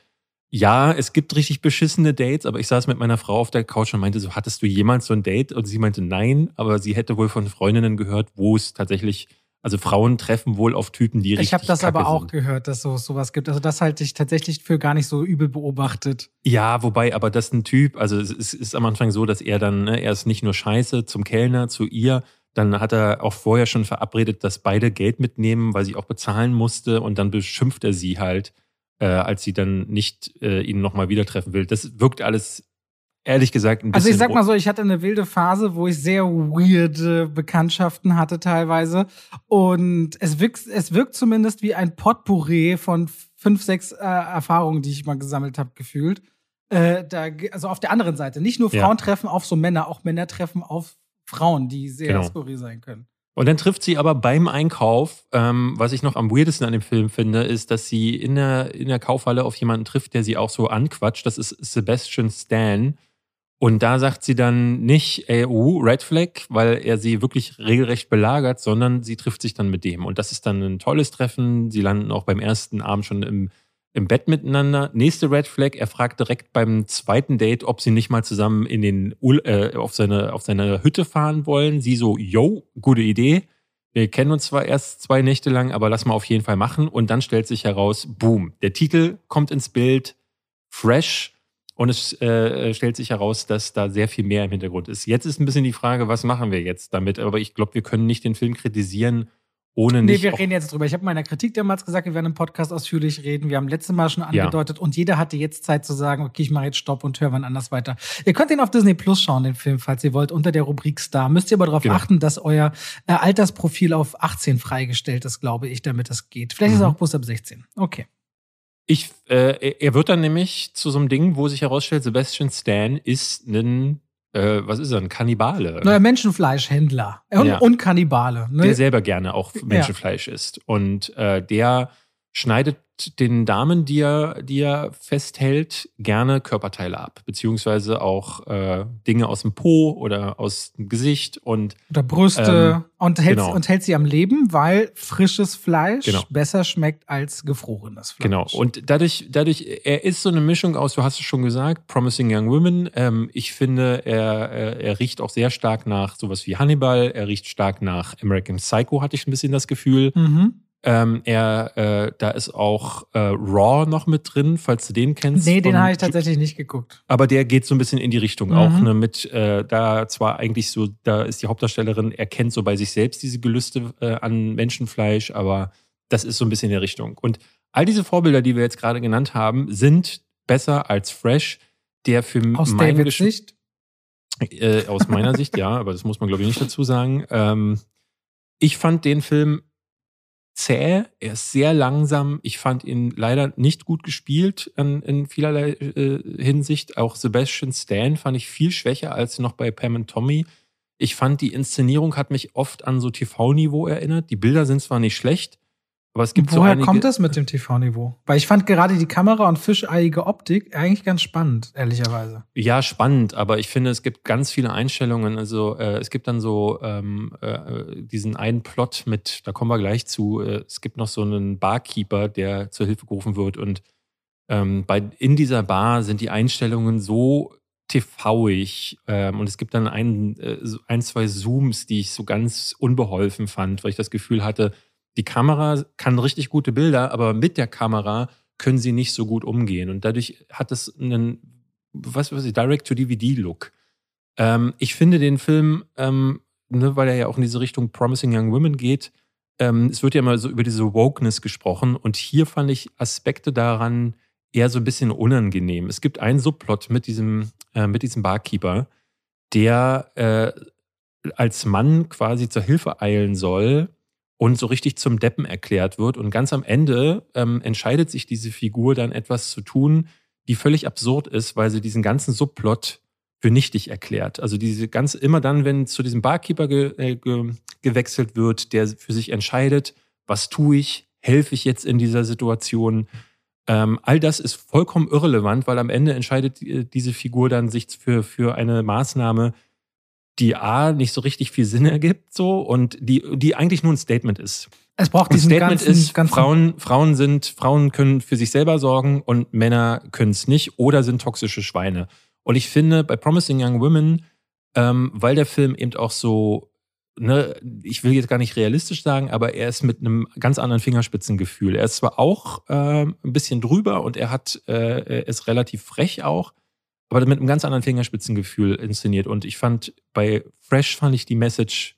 ja, es gibt richtig beschissene Dates, aber ich saß mit meiner Frau auf der Couch und meinte so, hattest du jemals so ein Date? Und sie meinte nein, aber sie hätte wohl von Freundinnen gehört, wo es tatsächlich, also Frauen treffen wohl auf Typen, die richtig Ich habe das aber auch sind. gehört, dass so sowas gibt. Also das halte ich tatsächlich für gar nicht so übel beobachtet. Ja, wobei, aber das ist ein Typ, also es ist, ist am Anfang so, dass er dann, ne, er ist nicht nur scheiße zum Kellner, zu ihr, dann hat er auch vorher schon verabredet, dass beide Geld mitnehmen, weil sie auch bezahlen musste und dann beschimpft er sie halt äh, als sie dann nicht äh, ihn nochmal wieder treffen will. Das wirkt alles ehrlich gesagt ein bisschen. Also ich sag mal so, ich hatte eine wilde Phase, wo ich sehr weirde Bekanntschaften hatte teilweise. Und es wirkt, es wirkt zumindest wie ein Potpourri von fünf, sechs äh, Erfahrungen, die ich mal gesammelt habe, gefühlt. Äh, da, also auf der anderen Seite. Nicht nur Frauen ja. treffen auf so Männer, auch Männer treffen auf Frauen, die sehr genau. skurril sein können. Und dann trifft sie aber beim Einkauf, ähm, was ich noch am weirdesten an dem Film finde, ist, dass sie in der, in der Kaufhalle auf jemanden trifft, der sie auch so anquatscht. Das ist Sebastian Stan. Und da sagt sie dann nicht EU, Red Flag, weil er sie wirklich regelrecht belagert, sondern sie trifft sich dann mit dem. Und das ist dann ein tolles Treffen. Sie landen auch beim ersten Abend schon im im Bett miteinander. Nächste Red Flag, er fragt direkt beim zweiten Date, ob sie nicht mal zusammen in den äh, auf seine auf seine Hütte fahren wollen. Sie so, yo, gute Idee. Wir kennen uns zwar erst zwei Nächte lang, aber lass mal auf jeden Fall machen. Und dann stellt sich heraus, boom, der Titel kommt ins Bild, fresh. Und es äh, stellt sich heraus, dass da sehr viel mehr im Hintergrund ist. Jetzt ist ein bisschen die Frage, was machen wir jetzt damit? Aber ich glaube, wir können nicht den Film kritisieren, ohne nicht. Nee, wir reden jetzt drüber. Ich habe in meiner Kritik damals gesagt, wir werden im Podcast ausführlich reden. Wir haben letztes Mal schon angedeutet ja. und jeder hatte jetzt Zeit zu sagen, okay, ich mache jetzt Stopp und höre wann anders weiter. Ihr könnt ihn auf Disney Plus schauen, den Film, falls ihr wollt, unter der Rubrik Star. Müsst ihr aber darauf genau. achten, dass euer äh, Altersprofil auf 18 freigestellt ist, glaube ich, damit das geht. Vielleicht mhm. ist er auch bloß ab 16. Okay. Ich, äh, er wird dann nämlich zu so einem Ding, wo sich herausstellt, Sebastian Stan ist ein äh, was ist er, ein Kannibale? Neuer Menschenfleischhändler und, ja. und Kannibale. Ne? Der selber gerne auch Menschenfleisch ja. isst. Und äh, der schneidet den Damen, die er, die er festhält, gerne Körperteile ab, beziehungsweise auch äh, Dinge aus dem Po oder aus dem Gesicht und oder Brüste ähm, und, hält, genau. und hält sie am Leben, weil frisches Fleisch genau. besser schmeckt als gefrorenes Fleisch. Genau. Und dadurch, dadurch, er ist so eine Mischung aus, du hast es schon gesagt, Promising Young Women. Ähm, ich finde, er, er, er riecht auch sehr stark nach sowas wie Hannibal. Er riecht stark nach American Psycho, hatte ich ein bisschen das Gefühl. Mhm. Ähm, er, äh, da ist auch äh, Raw noch mit drin, falls du den kennst. Nee, den habe ich tatsächlich nicht geguckt. Aber der geht so ein bisschen in die Richtung mhm. auch, ne, mit, äh, da zwar eigentlich so, da ist die Hauptdarstellerin, erkennt so bei sich selbst diese Gelüste äh, an Menschenfleisch, aber das ist so ein bisschen in der Richtung. Und all diese Vorbilder, die wir jetzt gerade genannt haben, sind besser als Fresh, der für aus meine Davids Sicht? Äh, aus meiner Sicht, ja, aber das muss man, glaube ich, nicht dazu sagen. Ähm, ich fand den Film zäh, er ist sehr langsam. Ich fand ihn leider nicht gut gespielt in, in vielerlei äh, Hinsicht. Auch Sebastian Stan fand ich viel schwächer als noch bei Pam und Tommy. Ich fand, die Inszenierung hat mich oft an so TV-Niveau erinnert. Die Bilder sind zwar nicht schlecht, aber es gibt Woher so kommt das mit dem TV-Niveau? Weil ich fand gerade die Kamera und fischeiige Optik eigentlich ganz spannend, ehrlicherweise. Ja, spannend, aber ich finde, es gibt ganz viele Einstellungen. Also äh, es gibt dann so ähm, äh, diesen einen Plot mit, da kommen wir gleich zu, äh, es gibt noch so einen Barkeeper, der zur Hilfe gerufen wird und ähm, bei, in dieser Bar sind die Einstellungen so TV-ig. Ähm, und es gibt dann ein, äh, ein, zwei Zooms, die ich so ganz unbeholfen fand, weil ich das Gefühl hatte, die Kamera kann richtig gute Bilder, aber mit der Kamera können sie nicht so gut umgehen. Und dadurch hat es einen, was weiß ich, Direct-to-DVD-Look. Ähm, ich finde den Film, ähm, ne, weil er ja auch in diese Richtung Promising Young Women geht, ähm, es wird ja immer so über diese Wokeness gesprochen und hier fand ich Aspekte daran eher so ein bisschen unangenehm. Es gibt einen Subplot mit diesem, äh, mit diesem Barkeeper, der äh, als Mann quasi zur Hilfe eilen soll und so richtig zum Deppen erklärt wird. Und ganz am Ende ähm, entscheidet sich diese Figur dann etwas zu tun, die völlig absurd ist, weil sie diesen ganzen Subplot für nichtig erklärt. Also diese ganz immer dann, wenn zu diesem Barkeeper ge, äh, ge, gewechselt wird, der für sich entscheidet, was tue ich, helfe ich jetzt in dieser Situation. Ähm, all das ist vollkommen irrelevant, weil am Ende entscheidet äh, diese Figur dann sich für, für eine Maßnahme, die A nicht so richtig viel Sinn ergibt, so und die, die eigentlich nur ein Statement ist. Es braucht diesen Statement ganzen, ist, ganzen Frauen, Frauen sind, Frauen können für sich selber sorgen und Männer können es nicht oder sind toxische Schweine. Und ich finde, bei Promising Young Women, ähm, weil der Film eben auch so, ne, ich will jetzt gar nicht realistisch sagen, aber er ist mit einem ganz anderen Fingerspitzengefühl. Er ist zwar auch äh, ein bisschen drüber und er hat, äh, er ist relativ frech auch, aber mit einem ganz anderen Fingerspitzengefühl inszeniert. Und ich fand, bei Fresh fand ich die Message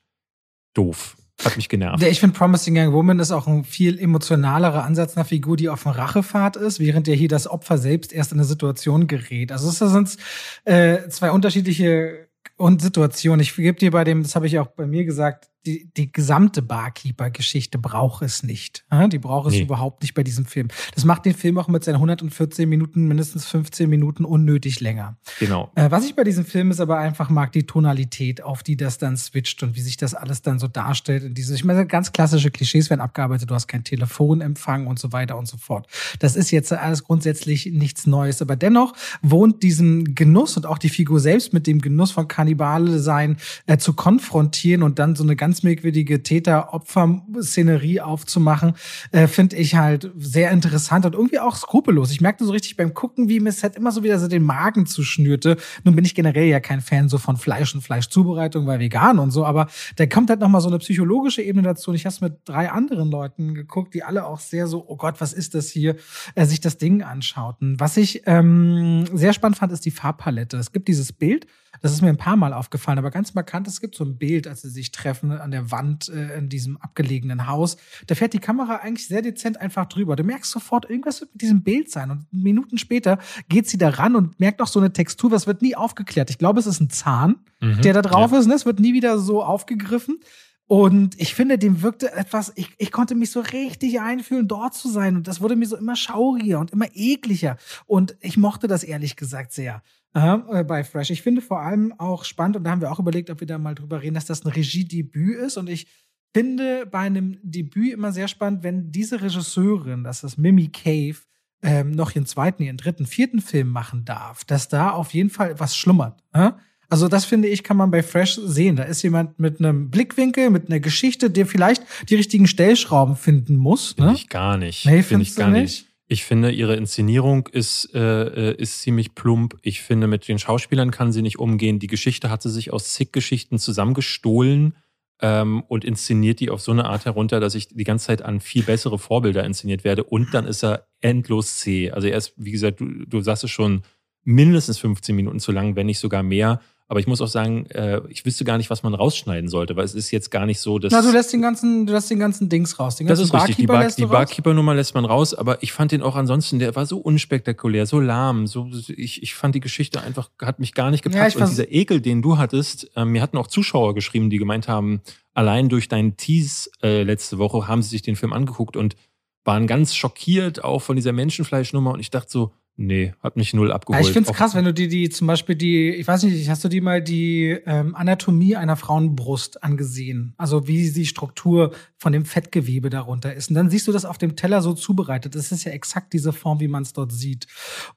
doof. Hat mich genervt. Ich finde, Promising Young Woman ist auch ein viel emotionalerer Ansatz einer Figur, die auf einer Rachefahrt ist, während ja hier das Opfer selbst erst in eine Situation gerät. Also es sind äh, zwei unterschiedliche und Situationen. Ich gebe dir bei dem, das habe ich auch bei mir gesagt, die, die gesamte Barkeeper-Geschichte braucht es nicht. Die braucht es nee. überhaupt nicht bei diesem Film. Das macht den Film auch mit seinen 114 Minuten, mindestens 15 Minuten unnötig länger. Genau. Äh, was ich bei diesem Film ist aber einfach mag, die Tonalität, auf die das dann switcht und wie sich das alles dann so darstellt. In diese, ich meine, ganz klassische Klischees werden abgearbeitet, du hast kein Telefonempfang und so weiter und so fort. Das ist jetzt alles grundsätzlich nichts Neues, aber dennoch wohnt diesen Genuss und auch die Figur selbst mit dem Genuss von Kannibale sein äh, zu konfrontieren und dann so eine ganz merkwürdige Täter-Opfer-Szenerie aufzumachen, äh, finde ich halt sehr interessant und irgendwie auch skrupellos. Ich merkte so richtig beim Gucken, wie es halt immer so wieder so den Magen zuschnürte. Nun bin ich generell ja kein Fan so von Fleisch und Fleischzubereitung, weil vegan und so, aber da kommt halt nochmal so eine psychologische Ebene dazu. Und ich habe es mit drei anderen Leuten geguckt, die alle auch sehr so, oh Gott, was ist das hier, äh, sich das Ding anschauten. Was ich ähm, sehr spannend fand, ist die Farbpalette. Es gibt dieses Bild, das ist mir ein paar Mal aufgefallen, aber ganz markant, es gibt so ein Bild, als sie sich treffen an der Wand äh, in diesem abgelegenen Haus. Da fährt die Kamera eigentlich sehr dezent einfach drüber. Du merkst sofort, irgendwas wird mit diesem Bild sein. Und Minuten später geht sie da ran und merkt noch so eine Textur, was wird nie aufgeklärt. Ich glaube, es ist ein Zahn, mhm, der da drauf ja. ist. Ne? Es wird nie wieder so aufgegriffen. Und ich finde, dem wirkte etwas, ich, ich konnte mich so richtig einfühlen, dort zu sein. Und das wurde mir so immer schauriger und immer ekliger. Und ich mochte das ehrlich gesagt sehr äh, bei Fresh. Ich finde vor allem auch spannend, und da haben wir auch überlegt, ob wir da mal drüber reden, dass das ein Regiedebüt ist. Und ich finde bei einem Debüt immer sehr spannend, wenn diese Regisseurin, das ist Mimi Cave, ähm, noch ihren zweiten, ihren dritten, vierten Film machen darf, dass da auf jeden Fall was schlummert. Äh? Also das finde ich, kann man bei Fresh sehen. Da ist jemand mit einem Blickwinkel, mit einer Geschichte, der vielleicht die richtigen Stellschrauben finden muss. Finde ne? ich gar nicht. Nee, finde ich gar nicht. nicht. Ich finde, ihre Inszenierung ist, äh, äh, ist ziemlich plump. Ich finde, mit den Schauspielern kann sie nicht umgehen. Die Geschichte hat sie sich aus zig Geschichten zusammengestohlen ähm, und inszeniert die auf so eine Art herunter, dass ich die ganze Zeit an viel bessere Vorbilder inszeniert werde. Und dann ist er endlos zäh. Also er ist, wie gesagt, du, du sagst es schon, mindestens 15 Minuten zu lang, wenn nicht sogar mehr. Aber ich muss auch sagen, äh, ich wüsste gar nicht, was man rausschneiden sollte, weil es ist jetzt gar nicht so, dass. Na, du lässt den ganzen, du lässt den ganzen Dings raus. Den ganzen das ist richtig. Die, Bar die Barkeeper-Nummer lässt man raus, aber ich fand den auch ansonsten, der war so unspektakulär, so lahm. So, ich, ich fand die Geschichte einfach, hat mich gar nicht gepackt. Ja, Und dieser Ekel, den du hattest, äh, mir hatten auch Zuschauer geschrieben, die gemeint haben, allein durch deinen Tease äh, letzte Woche haben sie sich den Film angeguckt und waren ganz schockiert auch von dieser Menschenfleischnummer. Und ich dachte so, Nee, hat mich null abgeholt. ich finde es krass, wenn du dir die zum Beispiel die, ich weiß nicht, hast du die mal die ähm, Anatomie einer Frauenbrust angesehen? Also wie die Struktur von dem Fettgewebe darunter ist. Und dann siehst du das auf dem Teller so zubereitet. Das ist ja exakt diese Form, wie man es dort sieht.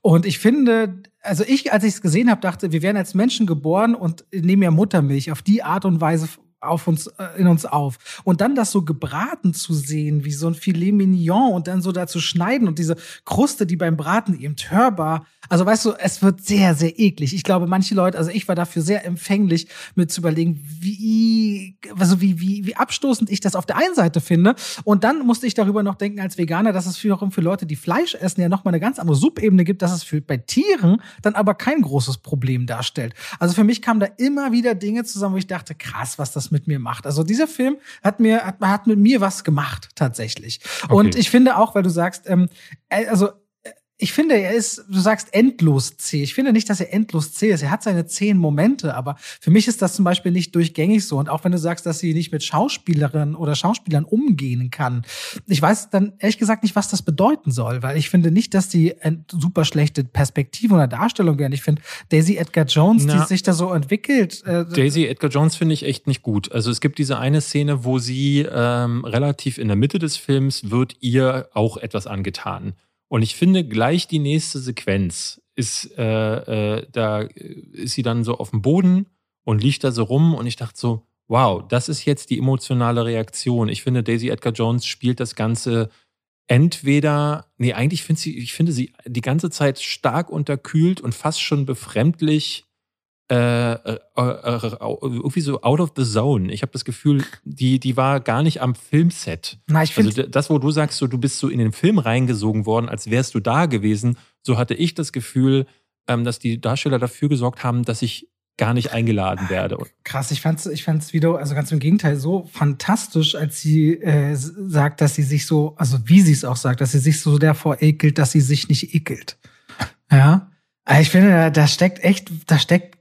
Und ich finde, also ich, als ich es gesehen habe, dachte, wir werden als Menschen geboren und nehmen ja Muttermilch auf die Art und Weise auf uns, äh, in uns auf. Und dann das so gebraten zu sehen, wie so ein Filet Mignon und dann so da zu schneiden und diese Kruste, die beim Braten eben hörbar also weißt du, es wird sehr, sehr eklig. Ich glaube, manche Leute, also ich war dafür sehr empfänglich, mit zu überlegen, wie, also wie, wie, wie abstoßend ich das auf der einen Seite finde. Und dann musste ich darüber noch denken als Veganer, dass es wiederum für Leute, die Fleisch essen, ja nochmal eine ganz andere Subebene gibt, dass es für, bei Tieren dann aber kein großes Problem darstellt. Also für mich kamen da immer wieder Dinge zusammen, wo ich dachte, krass, was das mit mir macht. Also dieser Film hat mir, hat, hat mit mir was gemacht, tatsächlich. Okay. Und ich finde auch, weil du sagst, ähm, äh, also ich finde, er ist, du sagst endlos zäh. Ich finde nicht, dass er endlos zäh ist. Er hat seine zehn Momente, aber für mich ist das zum Beispiel nicht durchgängig so. Und auch wenn du sagst, dass sie nicht mit Schauspielerinnen oder Schauspielern umgehen kann, ich weiß dann ehrlich gesagt nicht, was das bedeuten soll, weil ich finde nicht, dass die super schlechte Perspektive oder Darstellung wären. Ich finde Daisy Edgar Jones, Na, die sich da so entwickelt. Äh, Daisy Edgar Jones finde ich echt nicht gut. Also es gibt diese eine Szene, wo sie ähm, relativ in der Mitte des Films wird ihr auch etwas angetan. Und ich finde, gleich die nächste Sequenz ist, äh, äh, da ist sie dann so auf dem Boden und liegt da so rum und ich dachte so, wow, das ist jetzt die emotionale Reaktion. Ich finde, Daisy Edgar Jones spielt das Ganze entweder, nee, eigentlich finde sie, ich finde sie die ganze Zeit stark unterkühlt und fast schon befremdlich äh, äh, äh, irgendwie so out of the zone. Ich habe das Gefühl, die, die war gar nicht am Filmset. Na, ich also das, wo du sagst, so, du bist so in den Film reingesogen worden, als wärst du da gewesen, so hatte ich das Gefühl, ähm, dass die Darsteller dafür gesorgt haben, dass ich gar nicht eingeladen werde. Krass, ich fand's, ich fand's wieder, also ganz im Gegenteil, so fantastisch, als sie äh, sagt, dass sie sich so, also wie sie es auch sagt, dass sie sich so davor ekelt, dass sie sich nicht ekelt. Ja. Ich finde, da steckt echt, da steckt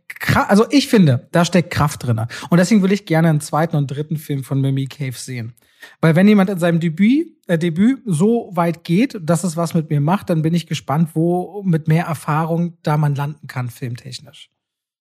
also ich finde, da steckt Kraft drin. Und deswegen will ich gerne einen zweiten und dritten Film von Mimi Cave sehen. Weil wenn jemand in seinem Debüt, äh, Debüt so weit geht, dass es was mit mir macht, dann bin ich gespannt, wo mit mehr Erfahrung da man landen kann, filmtechnisch.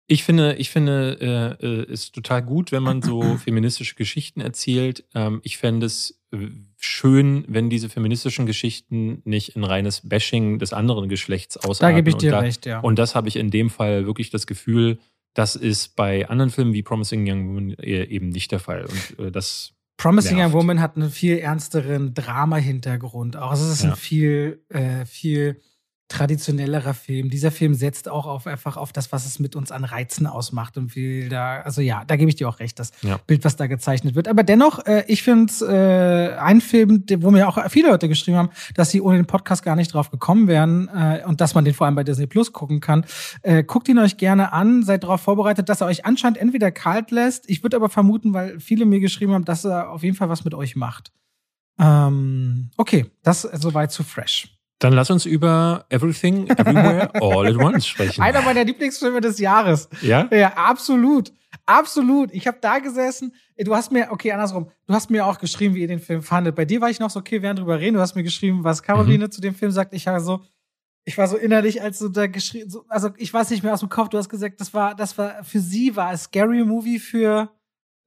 Ich finde, ich finde, äh, äh ist total gut, wenn man so feministische Geschichten erzählt. Ähm, ich fände es äh, schön, wenn diese feministischen Geschichten nicht in reines Bashing des anderen Geschlechts ausarten. Da gebe ich dir da, recht, ja. Und das habe ich in dem Fall wirklich das Gefühl, das ist bei anderen Filmen wie Promising Young Woman äh, eben nicht der Fall. Und äh, das Promising nervt. Young Woman hat einen viel ernsteren Drama-Hintergrund. Auch es ist ja. ein viel, äh, viel traditionellerer Film. Dieser Film setzt auch auf einfach auf das, was es mit uns an Reizen ausmacht und viel da, also ja, da gebe ich dir auch recht, das ja. Bild, was da gezeichnet wird. Aber dennoch, äh, ich finde es äh, ein Film, wo mir auch viele Leute geschrieben haben, dass sie ohne den Podcast gar nicht drauf gekommen wären äh, und dass man den vor allem bei Disney Plus gucken kann. Äh, guckt ihn euch gerne an, seid darauf vorbereitet, dass er euch anscheinend entweder kalt lässt. Ich würde aber vermuten, weil viele mir geschrieben haben, dass er auf jeden Fall was mit euch macht. Ähm, okay, das soweit zu Fresh. Dann lass uns über Everything, Everywhere, All at Once sprechen. Einer meiner Lieblingsfilme des Jahres. Ja? Ja, absolut. Absolut. Ich habe da gesessen. Du hast mir, okay, andersrum. Du hast mir auch geschrieben, wie ihr den Film fandet. Bei dir war ich noch so, okay, wir werden drüber reden. Du hast mir geschrieben, was Caroline mhm. zu dem Film sagt. Ich war so, ich war so innerlich, als du da geschrieben, so, also ich weiß nicht mehr aus dem Kopf. Du hast gesagt, das war, das war für sie war ein Scary Movie für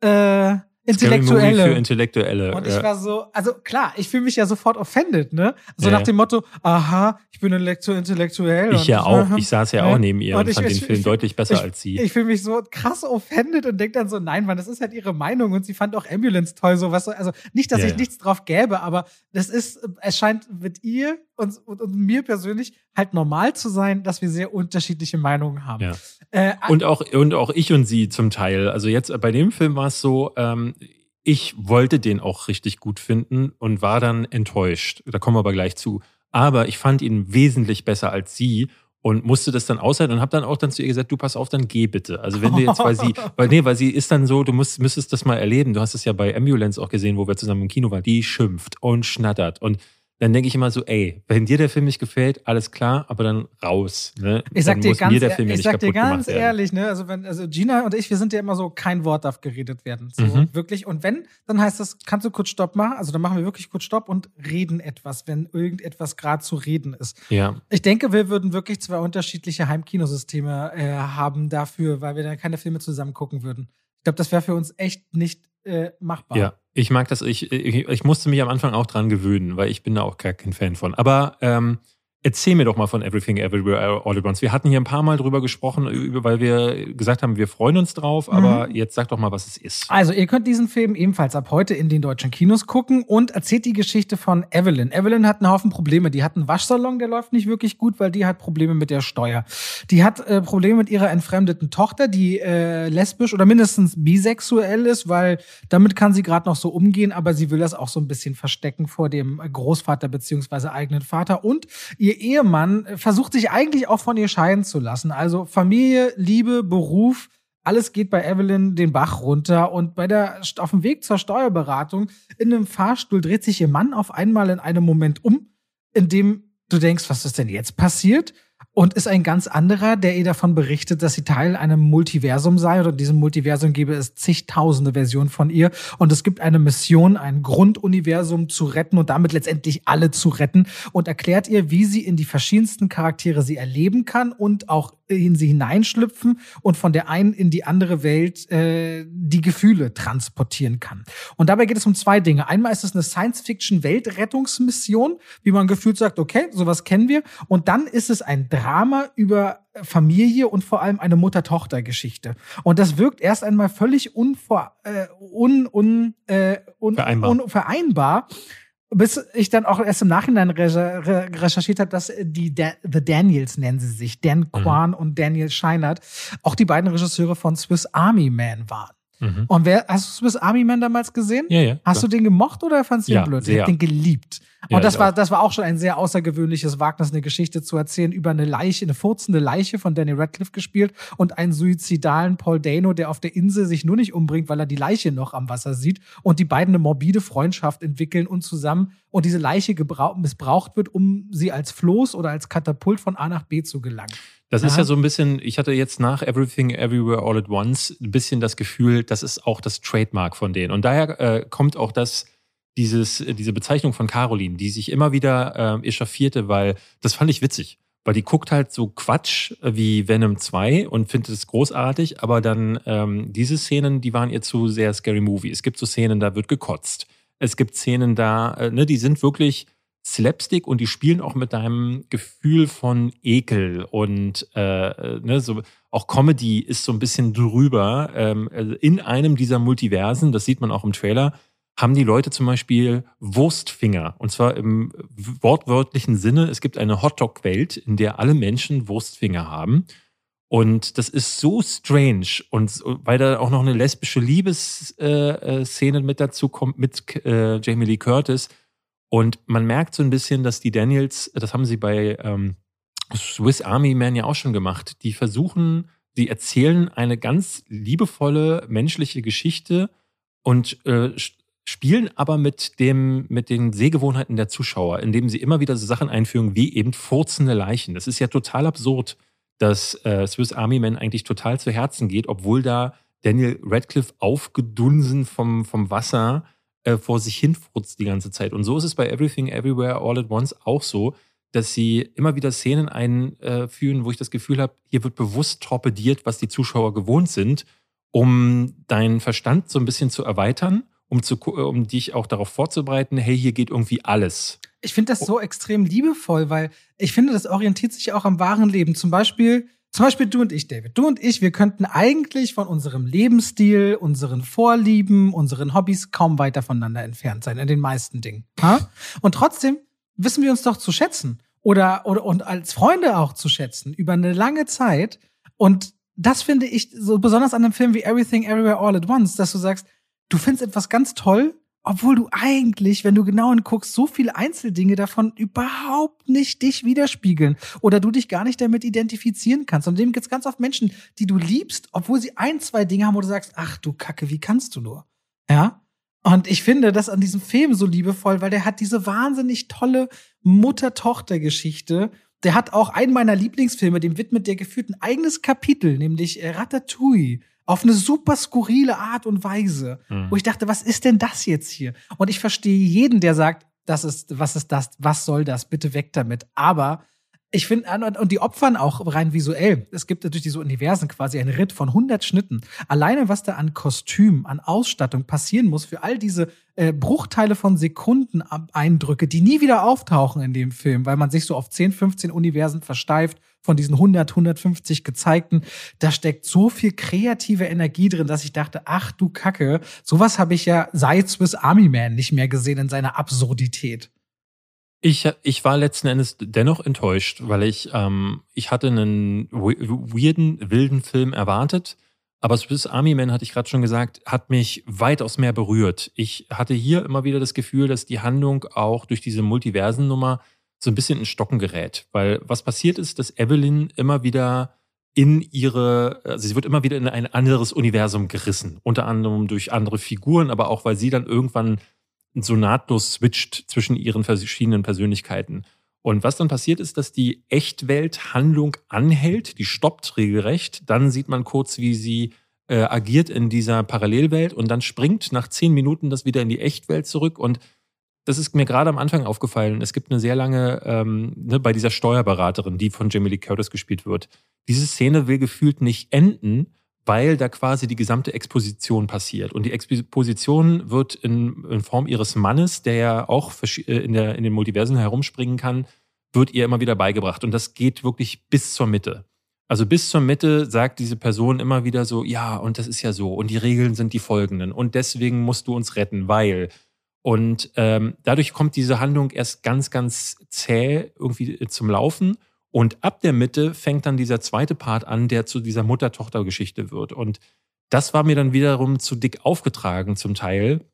äh, Intellektuelle. Für Intellektuelle. Und ich war so, also klar, ich fühle mich ja sofort offended, ne? So ja. nach dem Motto, aha, ich bin intellektuell. Ich ja auch. Ich saß ja auch neben ihr und, und ich, fand ich, den Film ich, deutlich besser als sie. Ich fühle mich so krass offended und denke dann so, nein, Mann, das ist halt ihre Meinung und sie fand auch Ambulance toll, so was. Also nicht, dass ja, ich nichts drauf gäbe, aber das ist, es scheint mit ihr und, und, und, mir persönlich halt normal zu sein, dass wir sehr unterschiedliche Meinungen haben. Ja. Äh, und, auch, und auch ich und sie zum Teil. Also jetzt bei dem Film war es so, ähm, ich wollte den auch richtig gut finden und war dann enttäuscht. Da kommen wir aber gleich zu. Aber ich fand ihn wesentlich besser als sie und musste das dann aushalten und habe dann auch dann zu ihr gesagt, du pass auf, dann geh bitte. Also wenn du jetzt, weil sie, weil nee, weil sie ist dann so, du musst, müsstest das mal erleben. Du hast es ja bei Ambulance auch gesehen, wo wir zusammen im Kino waren. Die schimpft und schnattert und dann denke ich immer so, ey, wenn dir der Film nicht gefällt, alles klar, aber dann raus. Ne? Ich sag dann dir ganz, ja ich sag dir ganz ehrlich, ne, also wenn, also Gina und ich, wir sind ja immer so, kein Wort darf geredet werden. So mhm. wirklich. Und wenn, dann heißt das, kannst du kurz Stopp machen? Also dann machen wir wirklich kurz Stopp und reden etwas, wenn irgendetwas gerade zu reden ist. Ja. Ich denke, wir würden wirklich zwei unterschiedliche Heimkinosysteme äh, haben dafür, weil wir dann keine Filme zusammen gucken würden. Ich glaube, das wäre für uns echt nicht äh, machbar. Ja, ich mag das. Ich, ich, ich, musste mich am Anfang auch dran gewöhnen, weil ich bin da auch gar kein Fan von. Aber ähm, Erzähl mir doch mal von Everything Everywhere All at Once. Wir hatten hier ein paar Mal drüber gesprochen, weil wir gesagt haben, wir freuen uns drauf, aber mhm. jetzt sag doch mal, was es ist. Also, ihr könnt diesen Film ebenfalls ab heute in den deutschen Kinos gucken und erzählt die Geschichte von Evelyn. Evelyn hat einen Haufen Probleme. Die hat einen Waschsalon, der läuft nicht wirklich gut, weil die hat Probleme mit der Steuer. Die hat äh, Probleme mit ihrer entfremdeten Tochter, die äh, lesbisch oder mindestens bisexuell ist, weil damit kann sie gerade noch so umgehen, aber sie will das auch so ein bisschen verstecken vor dem Großvater beziehungsweise eigenen Vater und ihr ihr Ehemann versucht sich eigentlich auch von ihr scheiden zu lassen. Also Familie, Liebe, Beruf, alles geht bei Evelyn den Bach runter und bei der, auf dem Weg zur Steuerberatung in einem Fahrstuhl dreht sich ihr Mann auf einmal in einem Moment um, in dem du denkst, was ist denn jetzt passiert? Und ist ein ganz anderer, der ihr davon berichtet, dass sie Teil einem Multiversum sei. Oder diesem Multiversum gebe es zigtausende Versionen von ihr. Und es gibt eine Mission, ein Grunduniversum zu retten und damit letztendlich alle zu retten. Und erklärt ihr, wie sie in die verschiedensten Charaktere sie erleben kann und auch in sie hineinschlüpfen und von der einen in die andere Welt äh, die Gefühle transportieren kann. Und dabei geht es um zwei Dinge. Einmal ist es eine Science-Fiction-Weltrettungsmission, wie man gefühlt sagt, okay, sowas kennen wir. Und dann ist es ein Drama über Familie und vor allem eine Mutter-Tochter-Geschichte. Und das wirkt erst einmal völlig unvor, äh, un, un, äh, un, vereinbar. unvereinbar bis ich dann auch erst im Nachhinein recherchiert habe, dass die da The Daniels nennen sie sich, Dan. Kwan mhm. und Daniel Scheinert, auch die beiden Regisseure von Swiss Army Man waren. Mhm. Und wer, hast du Swiss Army Man damals gesehen? Ja, ja. Hast klar. du den gemocht oder fandst du ja, den blöd? Sehr. Ich hab den geliebt. Und das war, das war auch schon ein sehr außergewöhnliches Wagnis, eine Geschichte zu erzählen über eine Leiche, eine furzende Leiche von Danny Radcliffe gespielt und einen suizidalen Paul Dano, der auf der Insel sich nur nicht umbringt, weil er die Leiche noch am Wasser sieht und die beiden eine morbide Freundschaft entwickeln und zusammen und diese Leiche missbraucht wird, um sie als Floß oder als Katapult von A nach B zu gelangen. Das ja. ist ja so ein bisschen, ich hatte jetzt nach Everything Everywhere All at Once ein bisschen das Gefühl, das ist auch das Trademark von denen. Und daher äh, kommt auch das, dieses, äh, diese Bezeichnung von Caroline, die sich immer wieder äh, echauffierte, weil das fand ich witzig. Weil die guckt halt so Quatsch äh, wie Venom 2 und findet es großartig, aber dann ähm, diese Szenen, die waren ihr zu sehr Scary Movie. Es gibt so Szenen, da wird gekotzt. Es gibt Szenen da, äh, ne, die sind wirklich Slapstick und die spielen auch mit deinem Gefühl von Ekel und äh, äh ne, so auch Comedy ist so ein bisschen drüber. Ähm, in einem dieser Multiversen, das sieht man auch im Trailer, haben die Leute zum Beispiel Wurstfinger. Und zwar im wortwörtlichen Sinne, es gibt eine Hotdog-Welt, in der alle Menschen Wurstfinger haben. Und das ist so strange. Und weil da auch noch eine lesbische Liebesszene mit dazu kommt, mit äh, Jamie Lee Curtis. Und man merkt so ein bisschen, dass die Daniels, das haben sie bei ähm, Swiss Army Man ja auch schon gemacht, die versuchen, die erzählen eine ganz liebevolle menschliche Geschichte und äh, spielen aber mit dem, mit den Sehgewohnheiten der Zuschauer, indem sie immer wieder so Sachen einführen, wie eben furzende Leichen. Das ist ja total absurd, dass äh, Swiss Army Man eigentlich total zu Herzen geht, obwohl da Daniel Radcliffe aufgedunsen vom, vom Wasser äh, vor sich hin furzt die ganze Zeit. Und so ist es bei Everything Everywhere All at Once auch so, dass sie immer wieder Szenen einführen, wo ich das Gefühl habe, hier wird bewusst torpediert, was die Zuschauer gewohnt sind, um deinen Verstand so ein bisschen zu erweitern um, zu, um dich auch darauf vorzubereiten, hey, hier geht irgendwie alles. Ich finde das so extrem liebevoll, weil ich finde, das orientiert sich auch am wahren Leben. Zum Beispiel, zum Beispiel du und ich, David. Du und ich, wir könnten eigentlich von unserem Lebensstil, unseren Vorlieben, unseren Hobbys kaum weiter voneinander entfernt sein, in den meisten Dingen. Ha? Und trotzdem wissen wir uns doch zu schätzen. Oder, oder und als Freunde auch zu schätzen, über eine lange Zeit. Und das finde ich so besonders an einem Film wie Everything Everywhere All at Once, dass du sagst, du findest etwas ganz toll, obwohl du eigentlich, wenn du genau hinguckst, so viele Einzeldinge davon überhaupt nicht dich widerspiegeln oder du dich gar nicht damit identifizieren kannst. Und dem gibt es ganz oft Menschen, die du liebst, obwohl sie ein, zwei Dinge haben, wo du sagst, ach du Kacke, wie kannst du nur? Ja? Und ich finde das an diesem Film so liebevoll, weil der hat diese wahnsinnig tolle Mutter-Tochter-Geschichte. Der hat auch einen meiner Lieblingsfilme, dem widmet der gefühlt ein eigenes Kapitel, nämlich Ratatouille auf eine super skurrile Art und Weise, mhm. wo ich dachte, was ist denn das jetzt hier? Und ich verstehe jeden, der sagt, das ist, was ist das, was soll das, bitte weg damit. Aber ich finde, und die opfern auch rein visuell. Es gibt natürlich diese Universen quasi einen Ritt von 100 Schnitten. Alleine, was da an Kostüm, an Ausstattung passieren muss für all diese äh, Bruchteile von Sekunden Eindrücke, die nie wieder auftauchen in dem Film, weil man sich so auf 10, 15 Universen versteift von diesen 100, 150 gezeigten. Da steckt so viel kreative Energie drin, dass ich dachte, ach du Kacke, sowas habe ich ja seit Swiss Army Man nicht mehr gesehen in seiner Absurdität. Ich, ich war letzten Endes dennoch enttäuscht, weil ich, ähm, ich hatte einen weirden, wilden Film erwartet. Aber Swiss Army Man, hatte ich gerade schon gesagt, hat mich weitaus mehr berührt. Ich hatte hier immer wieder das Gefühl, dass die Handlung auch durch diese Multiversennummer so ein bisschen in Stocken gerät. Weil was passiert ist, dass Evelyn immer wieder in ihre, also sie wird immer wieder in ein anderes Universum gerissen. Unter anderem durch andere Figuren, aber auch, weil sie dann irgendwann so nahtlos switcht zwischen ihren verschiedenen Persönlichkeiten. Und was dann passiert ist, dass die Echtwelt-Handlung anhält, die stoppt regelrecht. Dann sieht man kurz, wie sie äh, agiert in dieser Parallelwelt und dann springt nach zehn Minuten das wieder in die Echtwelt zurück. Und das ist mir gerade am Anfang aufgefallen. Es gibt eine sehr lange, ähm, ne, bei dieser Steuerberaterin, die von Jamie Lee Curtis gespielt wird. Diese Szene will gefühlt nicht enden, weil da quasi die gesamte Exposition passiert. Und die Exposition wird in, in Form ihres Mannes, der ja auch äh, in, der, in den Multiversen herumspringen kann, wird ihr immer wieder beigebracht. Und das geht wirklich bis zur Mitte. Also bis zur Mitte sagt diese Person immer wieder so, ja, und das ist ja so, und die Regeln sind die folgenden, und deswegen musst du uns retten, weil. Und ähm, dadurch kommt diese Handlung erst ganz, ganz zäh irgendwie zum Laufen. Und ab der Mitte fängt dann dieser zweite Part an, der zu dieser Mutter-Tochter-Geschichte wird. Und das war mir dann wiederum zu dick aufgetragen zum Teil.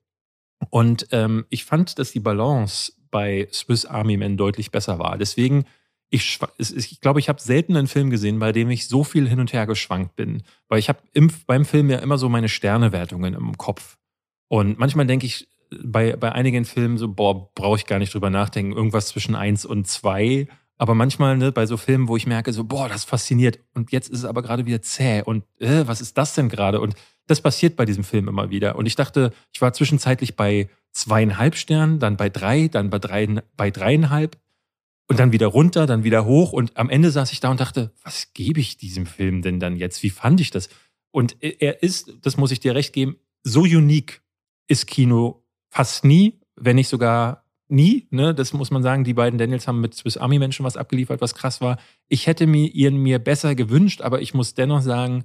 Und ähm, ich fand, dass die Balance bei Swiss Army Men deutlich besser war. Deswegen, ich, ich glaube, ich habe selten einen Film gesehen, bei dem ich so viel hin und her geschwankt bin. Weil ich habe beim Film ja immer so meine Sternewertungen im Kopf. Und manchmal denke ich bei, bei einigen Filmen so, boah, brauche ich gar nicht drüber nachdenken. Irgendwas zwischen eins und zwei aber manchmal ne, bei so Filmen, wo ich merke, so, boah, das fasziniert und jetzt ist es aber gerade wieder zäh und äh, was ist das denn gerade? Und das passiert bei diesem Film immer wieder. Und ich dachte, ich war zwischenzeitlich bei zweieinhalb Sternen, dann bei drei, dann bei, drei, bei dreieinhalb und dann wieder runter, dann wieder hoch. Und am Ende saß ich da und dachte, was gebe ich diesem Film denn dann jetzt? Wie fand ich das? Und er ist, das muss ich dir recht geben, so unique ist Kino fast nie, wenn nicht sogar nie, ne, das muss man sagen, die beiden Daniels haben mit Swiss Army Menschen was abgeliefert, was krass war. Ich hätte mir ihren mir besser gewünscht, aber ich muss dennoch sagen,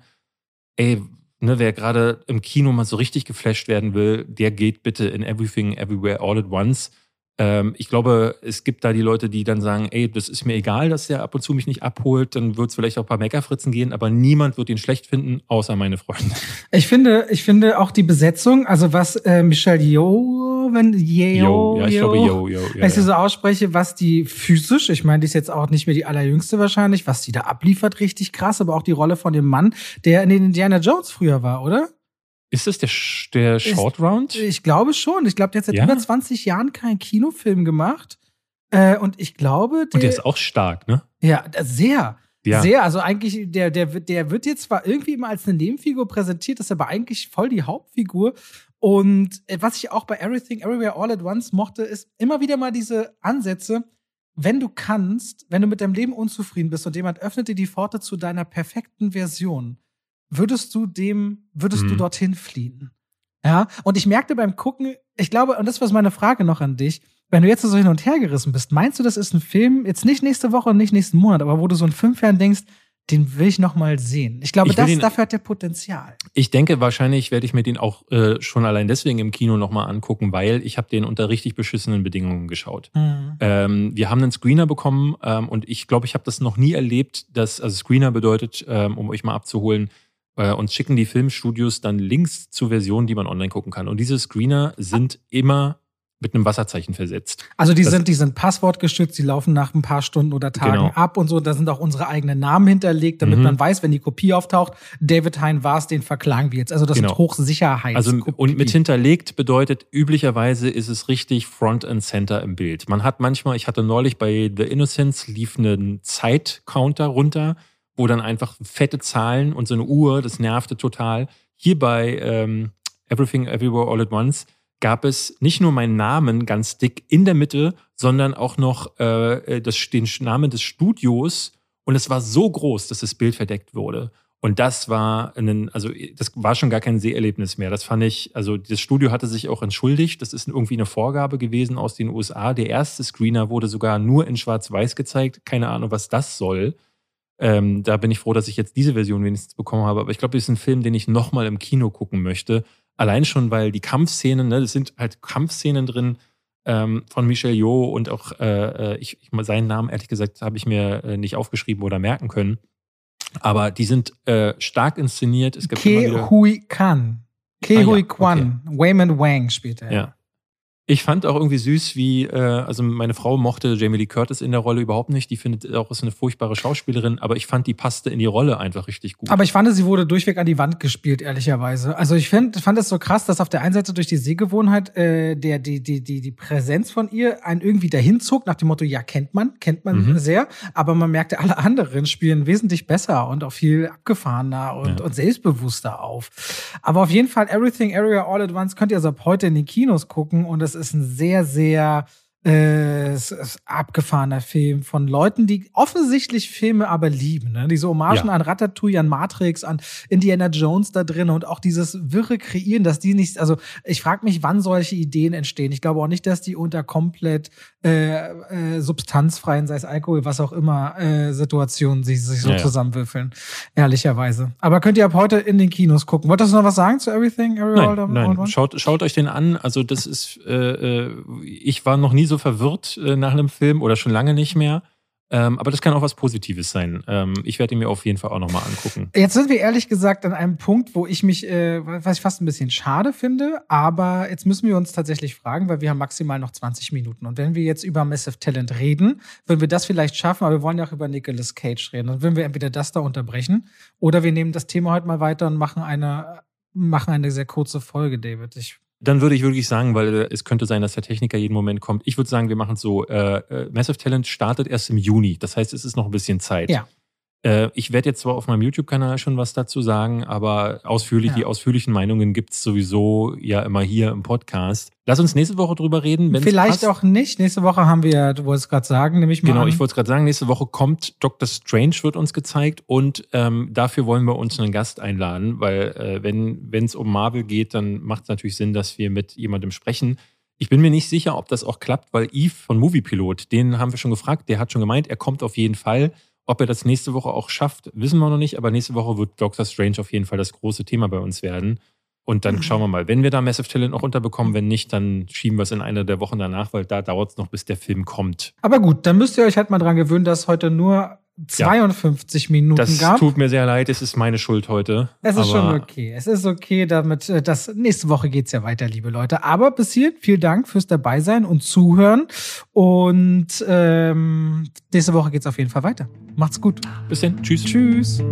ey, ne, wer gerade im Kino mal so richtig geflasht werden will, der geht bitte in Everything Everywhere All at Once. Ähm, ich glaube, es gibt da die Leute, die dann sagen, ey, das ist mir egal, dass der ab und zu mich nicht abholt, dann wird es vielleicht auch ein paar Meckerfritzen gehen, aber niemand wird ihn schlecht finden, außer meine Freunde. Ich finde, ich finde auch die Besetzung, also was äh, Michelle Yeoh, wenn Yeoh, ja, ich glaube Yeoh, Yeoh, ja, wenn ich sie so ausspreche, was die physisch, ich meine, die ist jetzt auch nicht mehr die allerjüngste wahrscheinlich, was die da abliefert, richtig krass, aber auch die Rolle von dem Mann, der in den Indiana Jones früher war, oder? Ist das der, der Short Round? Ich glaube schon. Ich glaube, der hat seit ja? über 20 Jahren keinen Kinofilm gemacht. Äh, und ich glaube. Der, und der ist auch stark, ne? Ja, sehr. Ja. Sehr. Also eigentlich, der, der, der wird jetzt zwar irgendwie immer als eine Nebenfigur präsentiert, ist aber eigentlich voll die Hauptfigur. Und äh, was ich auch bei Everything, Everywhere, All at Once mochte, ist immer wieder mal diese Ansätze, wenn du kannst, wenn du mit deinem Leben unzufrieden bist und jemand öffnet dir die Pforte zu deiner perfekten Version, würdest du dem, würdest mhm. du dorthin fliehen? Ja, und ich merkte beim Gucken, ich glaube, und das war meine Frage noch an dich, wenn du jetzt so hin und her gerissen bist, meinst du, das ist ein Film, jetzt nicht nächste Woche und nicht nächsten Monat, aber wo du so in fünf Jahren denkst, den will ich noch mal sehen. Ich glaube, ich das, ihn, dafür hat der Potenzial. Ich denke, wahrscheinlich werde ich mir den auch äh, schon allein deswegen im Kino noch mal angucken, weil ich habe den unter richtig beschissenen Bedingungen geschaut. Mhm. Ähm, wir haben einen Screener bekommen ähm, und ich glaube, ich habe das noch nie erlebt, dass also Screener bedeutet, ähm, um euch mal abzuholen, äh, uns schicken die Filmstudios dann Links zu Versionen, die man online gucken kann. Und diese Screener sind immer mit einem Wasserzeichen versetzt. Also die das sind, die sind passwortgestützt, die laufen nach ein paar Stunden oder Tagen genau. ab und so. Da sind auch unsere eigenen Namen hinterlegt, damit mhm. man weiß, wenn die Kopie auftaucht, David Hein war es, den verklagen wir jetzt. Also das genau. sind Hochsicherheits. Also und mit hinterlegt bedeutet üblicherweise ist es richtig Front and Center im Bild. Man hat manchmal, ich hatte neulich bei The Innocents lief einen Zeitcounter runter wo dann einfach fette Zahlen und so eine Uhr, das nervte total. Hier bei ähm, Everything Everywhere All at Once gab es nicht nur meinen Namen ganz dick in der Mitte, sondern auch noch äh, das, den Namen des Studios. Und es war so groß, dass das Bild verdeckt wurde. Und das war ein, also das war schon gar kein Seherlebnis mehr. Das fand ich, also das Studio hatte sich auch entschuldigt. Das ist irgendwie eine Vorgabe gewesen aus den USA. Der erste Screener wurde sogar nur in Schwarz-Weiß gezeigt. Keine Ahnung, was das soll. Ähm, da bin ich froh, dass ich jetzt diese Version wenigstens bekommen habe. Aber ich glaube, das ist ein Film, den ich nochmal im Kino gucken möchte. Allein schon, weil die Kampfszenen, ne, das sind halt Kampfszenen drin ähm, von Michel Yeoh und auch äh, äh ich, ich, seinen Namen, ehrlich gesagt, habe ich mir äh, nicht aufgeschrieben oder merken können. Aber die sind äh, stark inszeniert. Es gibt Ke Hui Kan. Ke ah, Hui ja, Kwan. Okay. Wayman Wang spielt er. Ja. Ich fand auch irgendwie süß, wie, äh, also meine Frau mochte Jamie Lee Curtis in der Rolle überhaupt nicht. Die findet auch, ist eine furchtbare Schauspielerin, aber ich fand, die passte in die Rolle einfach richtig gut. Aber ich fand, sie wurde durchweg an die Wand gespielt, ehrlicherweise. Also ich find, fand es so krass, dass auf der einen Seite durch die Sehgewohnheit äh, der, die, die, die, die Präsenz von ihr einen irgendwie dahin zog, nach dem Motto, ja, kennt man, kennt man mhm. sehr, aber man merkte, alle anderen spielen wesentlich besser und auch viel abgefahrener und, ja. und selbstbewusster auf. Aber auf jeden Fall, Everything Area All at Once könnt ihr also ab heute in den Kinos gucken und es ist ein sehr, sehr äh, es ist abgefahrener Film von Leuten, die offensichtlich Filme aber lieben. Ne? Diese Hommagen ja. an Ratatouille, an Matrix, an Indiana Jones da drin und auch dieses wirre Kreieren, dass die nicht, also ich frage mich, wann solche Ideen entstehen. Ich glaube auch nicht, dass die unter komplett äh, äh, substanzfreien, sei es Alkohol, was auch immer, äh, Situationen sich, sich so ja, zusammenwürfeln. Ehrlicherweise. Aber könnt ihr ab heute in den Kinos gucken. Wolltest du noch was sagen zu Everything? Every nein, nein. Schaut, schaut euch den an. Also das ist, äh, äh ich war noch nie so verwirrt äh, nach einem Film oder schon lange nicht mehr. Ähm, aber das kann auch was Positives sein. Ähm, ich werde ihn mir auf jeden Fall auch nochmal angucken. Jetzt sind wir ehrlich gesagt an einem Punkt, wo ich mich, äh, was ich fast ein bisschen schade finde, aber jetzt müssen wir uns tatsächlich fragen, weil wir haben maximal noch 20 Minuten. Und wenn wir jetzt über Massive Talent reden, würden wir das vielleicht schaffen, aber wir wollen ja auch über Nicolas Cage reden. Dann würden wir entweder das da unterbrechen oder wir nehmen das Thema heute mal weiter und machen eine, machen eine sehr kurze Folge, David. Ich dann würde ich wirklich sagen, weil es könnte sein, dass der Techniker jeden Moment kommt. Ich würde sagen, wir machen es so. Äh, äh, Massive Talent startet erst im Juni. Das heißt, es ist noch ein bisschen Zeit. Ja. Äh, ich werde jetzt zwar auf meinem YouTube-Kanal schon was dazu sagen, aber ausführlich, ja. die ausführlichen Meinungen gibt es sowieso ja immer hier im Podcast. Lass uns nächste Woche drüber reden. Vielleicht passt. auch nicht. Nächste Woche haben wir, du wolltest gerade sagen, nämlich mal. Genau, an. ich wollte es gerade sagen, nächste Woche kommt Doctor Strange, wird uns gezeigt und ähm, dafür wollen wir uns einen Gast einladen, weil äh, wenn es um Marvel geht, dann macht es natürlich Sinn, dass wir mit jemandem sprechen. Ich bin mir nicht sicher, ob das auch klappt, weil Eve von Moviepilot, den haben wir schon gefragt, der hat schon gemeint, er kommt auf jeden Fall. Ob er das nächste Woche auch schafft, wissen wir noch nicht, aber nächste Woche wird Doctor Strange auf jeden Fall das große Thema bei uns werden. Und dann mhm. schauen wir mal, wenn wir da Massive Talent noch unterbekommen, wenn nicht, dann schieben wir es in einer der Wochen danach, weil da dauert es noch, bis der Film kommt. Aber gut, dann müsst ihr euch halt mal dran gewöhnen, dass heute nur 52 ja, Minuten das gab. Das tut mir sehr leid, es ist meine Schuld heute. Es ist schon okay. Es ist okay, damit äh, das nächste Woche geht's ja weiter, liebe Leute. Aber bis hier, vielen Dank fürs Dabeisein und Zuhören. Und ähm, nächste Woche geht's auf jeden Fall weiter. Macht's gut. Bis dann. Tschüss. Tschüss.